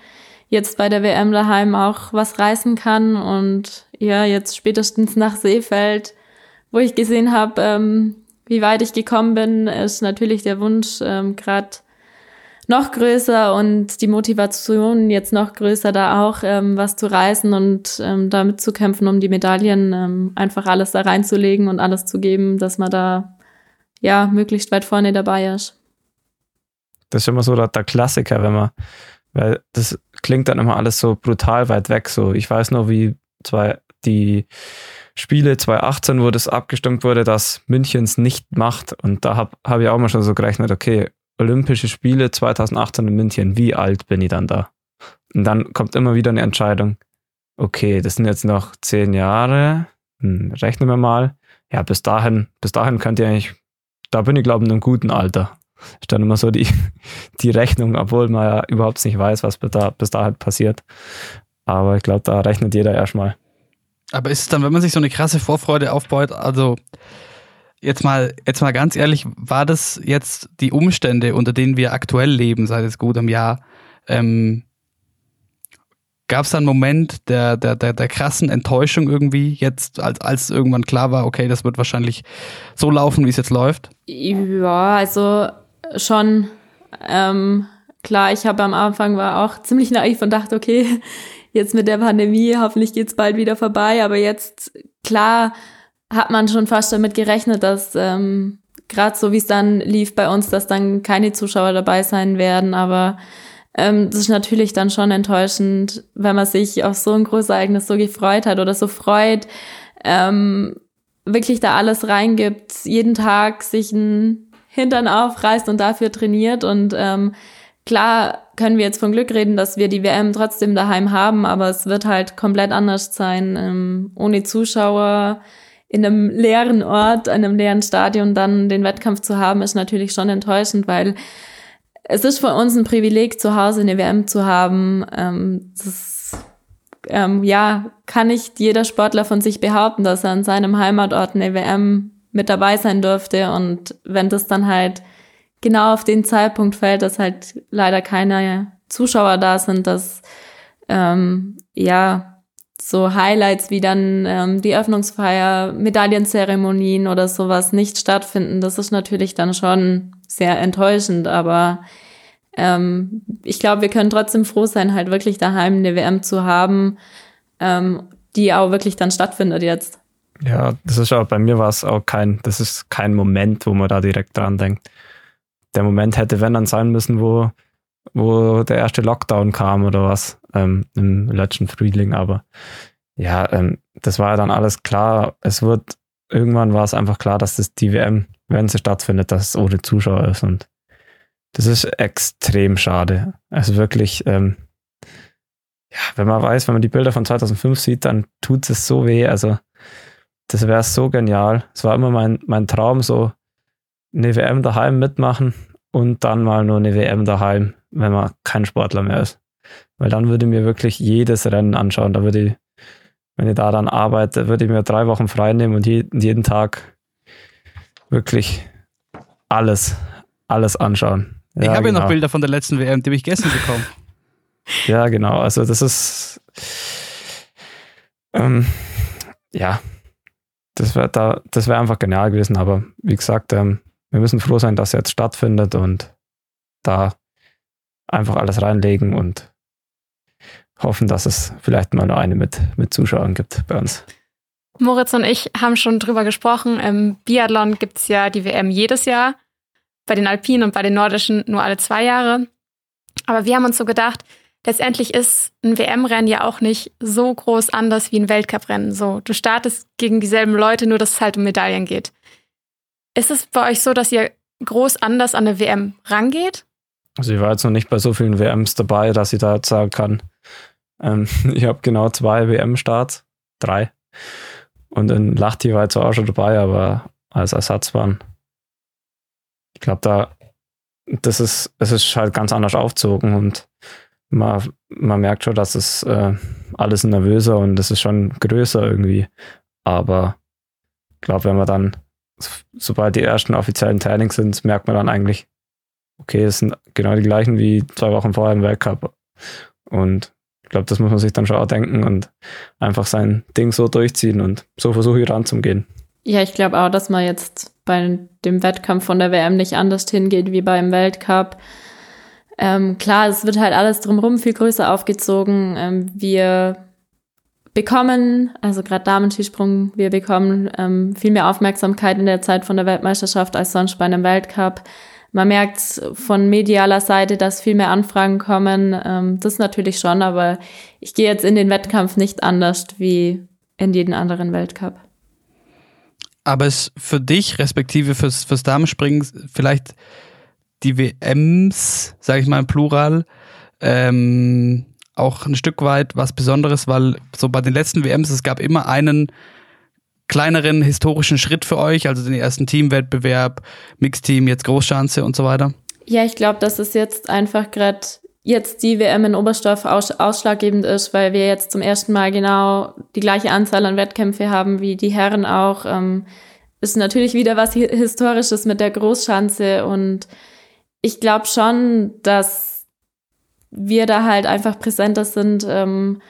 jetzt bei der WM daheim auch was reißen kann. Und ja, jetzt spätestens nach Seefeld, wo ich gesehen habe, ähm, wie weit ich gekommen bin, ist natürlich der Wunsch, ähm, gerade noch größer und die Motivation jetzt noch größer, da auch ähm, was zu reißen und ähm, damit zu kämpfen, um die Medaillen, ähm, einfach alles da reinzulegen und alles zu geben, dass man da ja möglichst weit vorne dabei ist. Das ist immer so der, der Klassiker, wenn man, weil das klingt dann immer alles so brutal weit weg. So, ich weiß noch, wie zwei die Spiele 2018, wo das abgestimmt wurde, dass München es nicht macht. Und da habe hab ich auch mal schon so gerechnet, okay, Olympische Spiele 2018 in München, wie alt bin ich dann da? Und dann kommt immer wieder eine Entscheidung, okay, das sind jetzt noch zehn Jahre, hm, rechnen wir mal. Ja, bis dahin, bis dahin könnt ihr eigentlich, da bin ich glaube ich in einem guten Alter. Ist dann immer so die, die Rechnung, obwohl man ja überhaupt nicht weiß, was bis, da, bis dahin passiert. Aber ich glaube, da rechnet jeder erstmal. Aber ist es dann, wenn man sich so eine krasse Vorfreude aufbaut, also jetzt mal, jetzt mal ganz ehrlich, war das jetzt die Umstände, unter denen wir aktuell leben, seit es gut am Jahr, ähm, gab es da einen Moment der, der, der, der krassen Enttäuschung irgendwie, jetzt, als, als irgendwann klar war, okay, das wird wahrscheinlich so laufen, wie es jetzt läuft? Ja, also schon. Ähm, klar, ich habe am Anfang war auch ziemlich naiv und dachte, okay, jetzt mit der Pandemie, hoffentlich geht's bald wieder vorbei. Aber jetzt, klar, hat man schon fast damit gerechnet, dass ähm, gerade so wie es dann lief bei uns, dass dann keine Zuschauer dabei sein werden. Aber ähm, das ist natürlich dann schon enttäuschend, wenn man sich auf so ein großes Ereignis so gefreut hat oder so freut, ähm, wirklich da alles reingibt, jeden Tag sich ein Hintern aufreißt und dafür trainiert und ähm, Klar können wir jetzt von Glück reden, dass wir die WM trotzdem daheim haben, aber es wird halt komplett anders sein. Ähm, ohne Zuschauer in einem leeren Ort, in einem leeren Stadion dann den Wettkampf zu haben, ist natürlich schon enttäuschend, weil es ist für uns ein Privileg, zu Hause eine WM zu haben. Ähm, das ähm, ja, kann nicht jeder Sportler von sich behaupten, dass er an seinem Heimatort eine WM mit dabei sein dürfte. Und wenn das dann halt genau auf den Zeitpunkt fällt, dass halt leider keine Zuschauer da sind, dass ähm, ja so Highlights wie dann ähm, die Öffnungsfeier, Medaillenzeremonien oder sowas nicht stattfinden. Das ist natürlich dann schon sehr enttäuschend, aber ähm, ich glaube, wir können trotzdem froh sein, halt wirklich daheim eine WM zu haben, ähm, die auch wirklich dann stattfindet jetzt. Ja, das ist auch bei mir war es auch kein, das ist kein Moment, wo man da direkt dran denkt der Moment hätte, wenn dann sein müssen, wo, wo der erste Lockdown kam oder was ähm, im letzten Frühling. Aber ja, ähm, das war ja dann alles klar. Es wird, irgendwann war es einfach klar, dass das die WM, wenn sie stattfindet, dass es ohne Zuschauer ist. Und das ist extrem schade. Also wirklich, ähm, ja, wenn man weiß, wenn man die Bilder von 2005 sieht, dann tut es so weh. Also, das wäre so genial. Es war immer mein, mein Traum, so eine WM daheim mitmachen und dann mal nur eine WM daheim, wenn man kein Sportler mehr ist. Weil dann würde ich mir wirklich jedes Rennen anschauen. Da würde ich, wenn ich da dann arbeite, würde ich mir drei Wochen frei nehmen und jeden Tag wirklich alles, alles anschauen. Ja, ich habe ja noch genau. Bilder von der letzten WM, die habe ich gestern bekommen. ja, genau. Also das ist ähm, ja, das wäre da, das wäre einfach genial gewesen. Aber wie gesagt, ähm, wir müssen froh sein, dass jetzt stattfindet und da einfach alles reinlegen und hoffen, dass es vielleicht mal noch eine mit, mit Zuschauern gibt bei uns. Moritz und ich haben schon drüber gesprochen. Im Biathlon gibt es ja die WM jedes Jahr, bei den Alpinen und bei den Nordischen nur alle zwei Jahre. Aber wir haben uns so gedacht, letztendlich ist ein WM-Rennen ja auch nicht so groß anders wie ein Weltcuprennen. So, du startest gegen dieselben Leute, nur dass es halt um Medaillen geht. Ist es bei euch so, dass ihr groß anders an eine WM rangeht? Also ich war jetzt noch nicht bei so vielen WMs dabei, dass ich da jetzt sagen kann, ähm, ich habe genau zwei WM-Starts, drei. Und in Lachti war ich zwar auch schon dabei, aber als Ersatz waren. Ich glaube, da, das ist, es ist halt ganz anders aufzogen und man, man merkt schon, dass es äh, alles nervöser und es ist schon größer irgendwie. Aber ich glaube, wenn man dann sobald die ersten offiziellen Trainings sind, merkt man dann eigentlich, okay, es sind genau die gleichen wie zwei Wochen vorher im Weltcup. Und ich glaube, das muss man sich dann schon auch denken und einfach sein Ding so durchziehen und so versuche ich ranzugehen. Ja, ich glaube auch, dass man jetzt bei dem Wettkampf von der WM nicht anders hingeht wie beim Weltcup. Ähm, klar, es wird halt alles drumherum viel größer aufgezogen. Ähm, wir bekommen, also gerade Damen-Skisprung, wir bekommen ähm, viel mehr Aufmerksamkeit in der Zeit von der Weltmeisterschaft als sonst bei einem Weltcup. Man merkt von medialer Seite, dass viel mehr Anfragen kommen. Ähm, das natürlich schon, aber ich gehe jetzt in den Wettkampf nicht anders wie in jeden anderen Weltcup. Aber es für dich, respektive fürs, fürs Damenspringen, vielleicht die WMs, sage ich mal im Plural, ähm, auch ein Stück weit was Besonderes, weil so bei den letzten WMs, es gab immer einen kleineren historischen Schritt für euch, also den ersten Teamwettbewerb, Mixteam, jetzt Großschanze und so weiter? Ja, ich glaube, dass es jetzt einfach gerade jetzt die WM in Oberstdorf aus ausschlaggebend ist, weil wir jetzt zum ersten Mal genau die gleiche Anzahl an Wettkämpfe haben wie die Herren auch. Ähm, ist natürlich wieder was Historisches mit der Großschanze und ich glaube schon, dass wir da halt einfach präsenter sind ähm,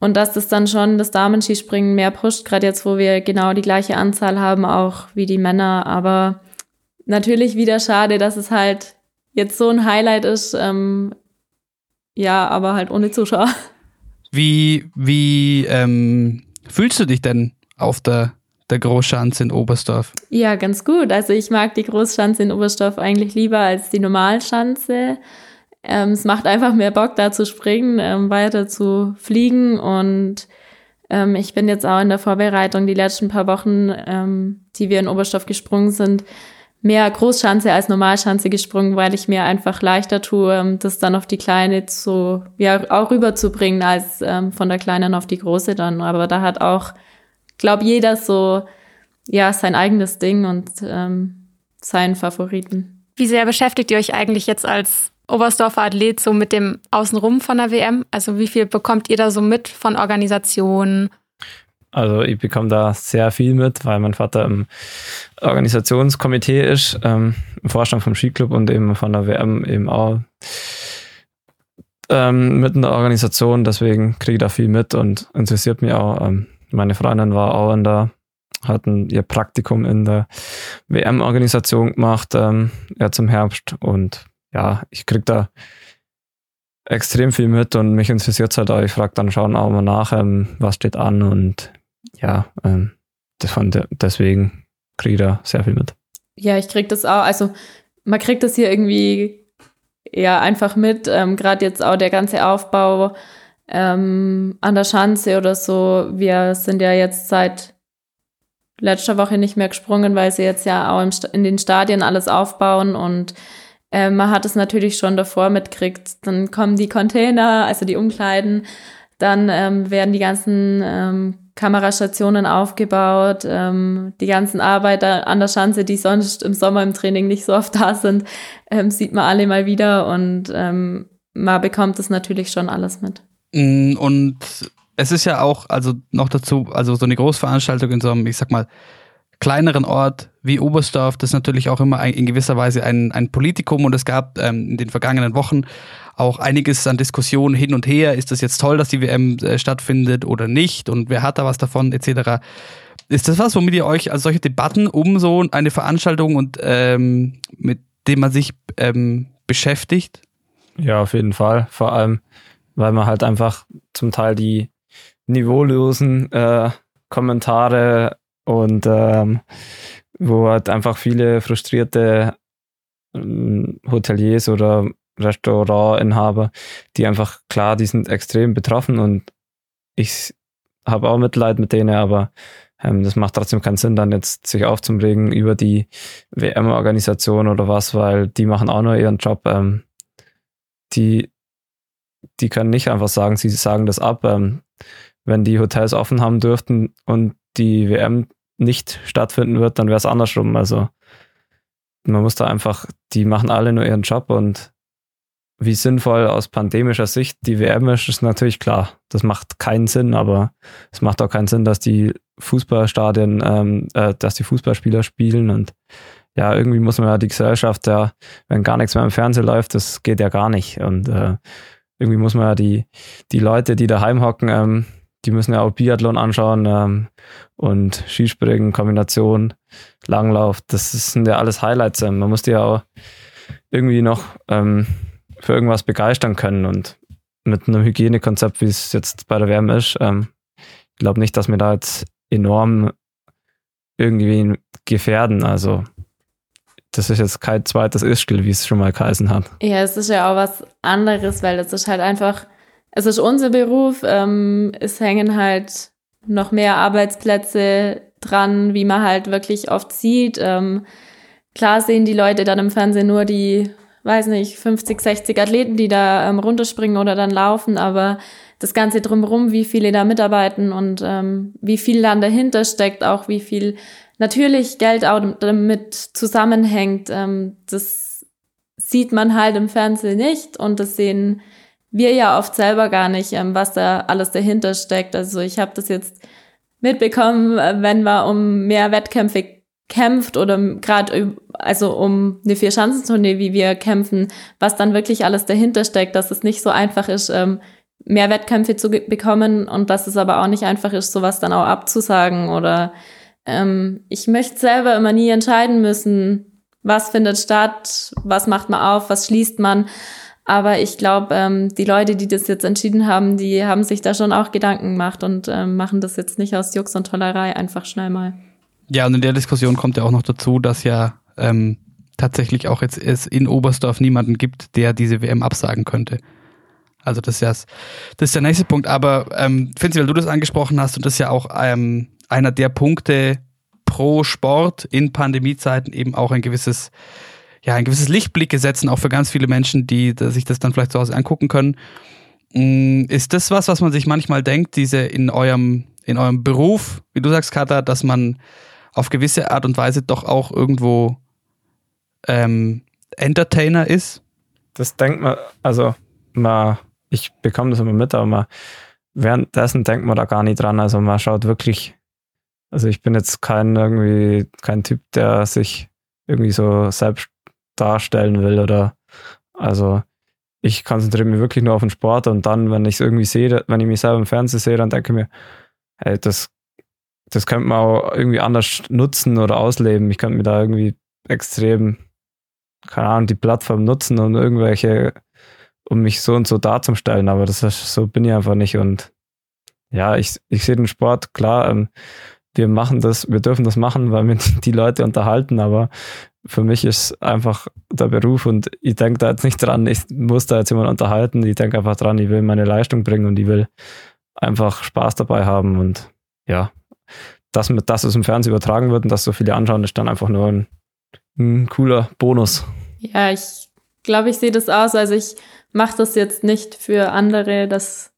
und dass das dann schon das Damenskispringen mehr pusht, gerade jetzt, wo wir genau die gleiche Anzahl haben, auch wie die Männer. Aber natürlich wieder schade, dass es halt jetzt so ein Highlight ist. Ähm, ja, aber halt ohne Zuschauer. Wie, wie ähm, fühlst du dich denn auf der, der Großschanze in Oberstdorf? Ja, ganz gut. Also ich mag die Großschanze in Oberstdorf eigentlich lieber als die Normalschanze. Ähm, es macht einfach mehr Bock, da zu springen, ähm, weiter zu fliegen. Und ähm, ich bin jetzt auch in der Vorbereitung die letzten paar Wochen, ähm, die wir in Oberstoff gesprungen sind, mehr Großschanze als Normalschanze gesprungen, weil ich mir einfach leichter tue, ähm, das dann auf die kleine zu, ja, auch rüberzubringen, als ähm, von der kleinen auf die große dann. Aber da hat auch, glaube jeder so, ja, sein eigenes Ding und seinen Favoriten. Wie sehr beschäftigt ihr euch eigentlich jetzt als Oberstdorfer Athlet so mit dem Außenrum von der WM? Also wie viel bekommt ihr da so mit von Organisationen? Also ich bekomme da sehr viel mit, weil mein Vater im Organisationskomitee ist, ähm, im Vorstand vom Skiclub und eben von der WM eben auch ähm, mit in der Organisation. Deswegen kriege ich da viel mit und interessiert mich auch. Ähm, meine Freundin war auch in der, hatten ihr Praktikum in der WM-Organisation gemacht, ähm, ja zum Herbst und ja, ich krieg da extrem viel mit und mich interessiert es halt auch. Ich frage dann schon auch mal nach, ähm, was steht an und ja, ähm, von de deswegen kriege ich da sehr viel mit. Ja, ich krieg das auch, also man kriegt das hier irgendwie ja einfach mit, ähm, gerade jetzt auch der ganze Aufbau ähm, an der Schanze oder so. Wir sind ja jetzt seit letzter Woche nicht mehr gesprungen, weil sie jetzt ja auch in den Stadien alles aufbauen und äh, man hat es natürlich schon davor mitkriegt. Dann kommen die Container, also die Umkleiden, dann ähm, werden die ganzen ähm, Kamerastationen aufgebaut, ähm, die ganzen Arbeiter an der Schanze, die sonst im Sommer im Training nicht so oft da sind, ähm, sieht man alle mal wieder und ähm, man bekommt das natürlich schon alles mit. Mm, und es ist ja auch, also noch dazu, also so eine Großveranstaltung in so einem, ich sag mal, kleineren Ort wie Oberstdorf, das ist natürlich auch immer ein, in gewisser Weise ein, ein Politikum und es gab ähm, in den vergangenen Wochen auch einiges an Diskussionen hin und her. Ist das jetzt toll, dass die WM äh, stattfindet oder nicht und wer hat da was davon etc. Ist das was, womit ihr euch also solche Debatten um so eine Veranstaltung und ähm, mit dem man sich ähm, beschäftigt? Ja, auf jeden Fall. Vor allem, weil man halt einfach zum Teil die niveaulosen äh, Kommentare und ähm, wo halt einfach viele frustrierte ähm, Hoteliers oder Restaurantinhaber, die einfach klar, die sind extrem betroffen und ich habe auch Mitleid mit denen, aber ähm, das macht trotzdem keinen Sinn, dann jetzt sich aufzuregen über die WM-Organisation oder was, weil die machen auch nur ihren Job. Ähm, die, die können nicht einfach sagen, sie sagen das ab. Ähm, wenn die Hotels offen haben dürften und die WM nicht stattfinden wird, dann wäre es andersrum. Also man muss da einfach, die machen alle nur ihren Job und wie sinnvoll aus pandemischer Sicht die WM ist, ist natürlich klar. Das macht keinen Sinn, aber es macht auch keinen Sinn, dass die Fußballstadien, ähm, äh, dass die Fußballspieler spielen und ja, irgendwie muss man ja die Gesellschaft ja, wenn gar nichts mehr im Fernsehen läuft, das geht ja gar nicht. Und äh, irgendwie muss man ja die, die Leute, die daheim hocken, ähm, die müssen ja auch Biathlon anschauen ähm, und Skispringen, Kombination, Langlauf, das sind ja alles Highlights. Ähm, man muss die ja auch irgendwie noch ähm, für irgendwas begeistern können und mit einem Hygienekonzept, wie es jetzt bei der WM ist, ähm, ich glaube nicht, dass wir da jetzt enorm irgendwie gefährden. Also das ist jetzt kein zweites Ischgl, wie es schon mal geheißen hat. Ja, es ist ja auch was anderes, weil es ist halt einfach, es ist unser Beruf, ähm, es hängen halt noch mehr Arbeitsplätze dran, wie man halt wirklich oft sieht. Ähm, klar sehen die Leute dann im Fernsehen nur die, weiß nicht, 50, 60 Athleten, die da ähm, runterspringen oder dann laufen, aber das Ganze drumherum, wie viele da mitarbeiten und ähm, wie viel dann dahinter steckt, auch wie viel natürlich Geld auch damit zusammenhängt, ähm, das sieht man halt im Fernsehen nicht und das sehen wir ja oft selber gar nicht, ähm, was da alles dahinter steckt. Also ich habe das jetzt mitbekommen, äh, wenn man um mehr Wettkämpfe kämpft oder gerade also um eine Vier-Schanzentournee, wie wir kämpfen, was dann wirklich alles dahinter steckt, dass es nicht so einfach ist, ähm, mehr Wettkämpfe zu bekommen und dass es aber auch nicht einfach ist, sowas dann auch abzusagen oder ähm, ich möchte selber immer nie entscheiden müssen, was findet statt, was macht man auf, was schließt man. Aber ich glaube, ähm, die Leute, die das jetzt entschieden haben, die haben sich da schon auch Gedanken gemacht und ähm, machen das jetzt nicht aus Jux und Tollerei einfach schnell mal. Ja, und in der Diskussion kommt ja auch noch dazu, dass ja ähm, tatsächlich auch jetzt es in Oberstdorf niemanden gibt, der diese WM absagen könnte. Also das ist ja das ist der nächste Punkt. Aber ähm, Finzi, weil du das angesprochen hast und das ist ja auch ähm, einer der Punkte pro Sport in Pandemiezeiten eben auch ein gewisses, ja, ein gewisses Lichtblicke setzen, auch für ganz viele Menschen, die sich das dann vielleicht zu Hause angucken können. Mm, ist das was, was man sich manchmal denkt, diese in eurem, in eurem Beruf, wie du sagst, Kata, dass man auf gewisse Art und Weise doch auch irgendwo ähm, Entertainer ist? Das denkt man, also man, ich bekomme das immer mit, aber man, währenddessen denkt man da gar nicht dran. Also man schaut wirklich also ich bin jetzt kein irgendwie, kein Typ, der sich irgendwie so selbst darstellen will oder also ich konzentriere mich wirklich nur auf den Sport und dann, wenn ich es irgendwie sehe, wenn ich mich selber im Fernsehen sehe, dann denke ich mir, hey, das, das könnte man auch irgendwie anders nutzen oder ausleben. Ich könnte mir da irgendwie extrem, keine Ahnung, die Plattform nutzen und irgendwelche, um mich so und so darzustellen, aber das ist, so bin ich einfach nicht. Und ja, ich, ich sehe den Sport, klar, ähm, wir machen das, wir dürfen das machen, weil wir die Leute unterhalten, aber für mich ist einfach der Beruf und ich denke da jetzt nicht dran, ich muss da jetzt jemand unterhalten, ich denke einfach dran, ich will meine Leistung bringen und ich will einfach Spaß dabei haben und ja, dass, dass es im Fernsehen übertragen wird und dass so viele anschauen, ist dann einfach nur ein, ein cooler Bonus. Ja, ich glaube, ich sehe das aus, also ich mache das jetzt nicht für andere, dass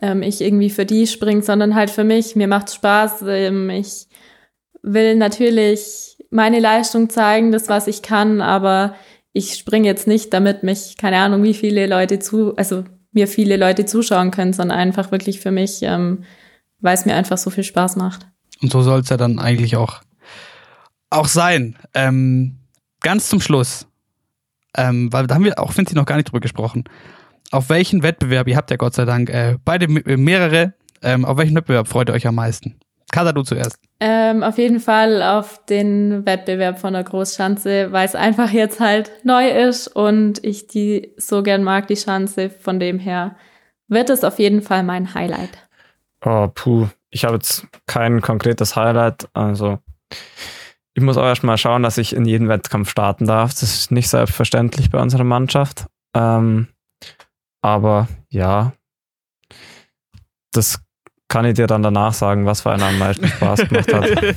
ähm, ich irgendwie für die springe, sondern halt für mich. Mir macht Spaß. Ähm, ich will natürlich meine Leistung zeigen, das, was ich kann, aber ich springe jetzt nicht, damit mich, keine Ahnung, wie viele Leute zu, also mir viele Leute zuschauen können, sondern einfach wirklich für mich, ähm, weil es mir einfach so viel Spaß macht. Und so soll es ja dann eigentlich auch, auch sein. Ähm, ganz zum Schluss, ähm, weil da haben wir auch, finde ich, noch gar nicht drüber gesprochen auf welchen Wettbewerb, ihr habt ja Gott sei Dank äh, beide äh, mehrere, ähm, auf welchen Wettbewerb freut ihr euch am meisten? Kata, du zuerst. Ähm, auf jeden Fall auf den Wettbewerb von der Großschanze, weil es einfach jetzt halt neu ist und ich die so gern mag, die Schanze. Von dem her wird es auf jeden Fall mein Highlight. Oh, puh. Ich habe jetzt kein konkretes Highlight. Also, ich muss auch erstmal schauen, dass ich in jeden Wettkampf starten darf. Das ist nicht selbstverständlich bei unserer Mannschaft. Ähm, aber ja, das kann ich dir dann danach sagen, was für einen am meisten Spaß gemacht hat.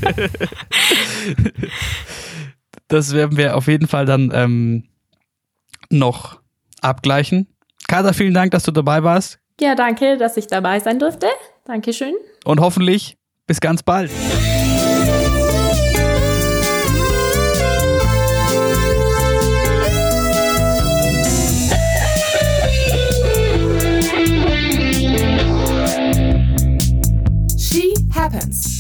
Das werden wir auf jeden Fall dann ähm, noch abgleichen. Kater, vielen Dank, dass du dabei warst. Ja, danke, dass ich dabei sein durfte. Dankeschön. Und hoffentlich bis ganz bald. Happens.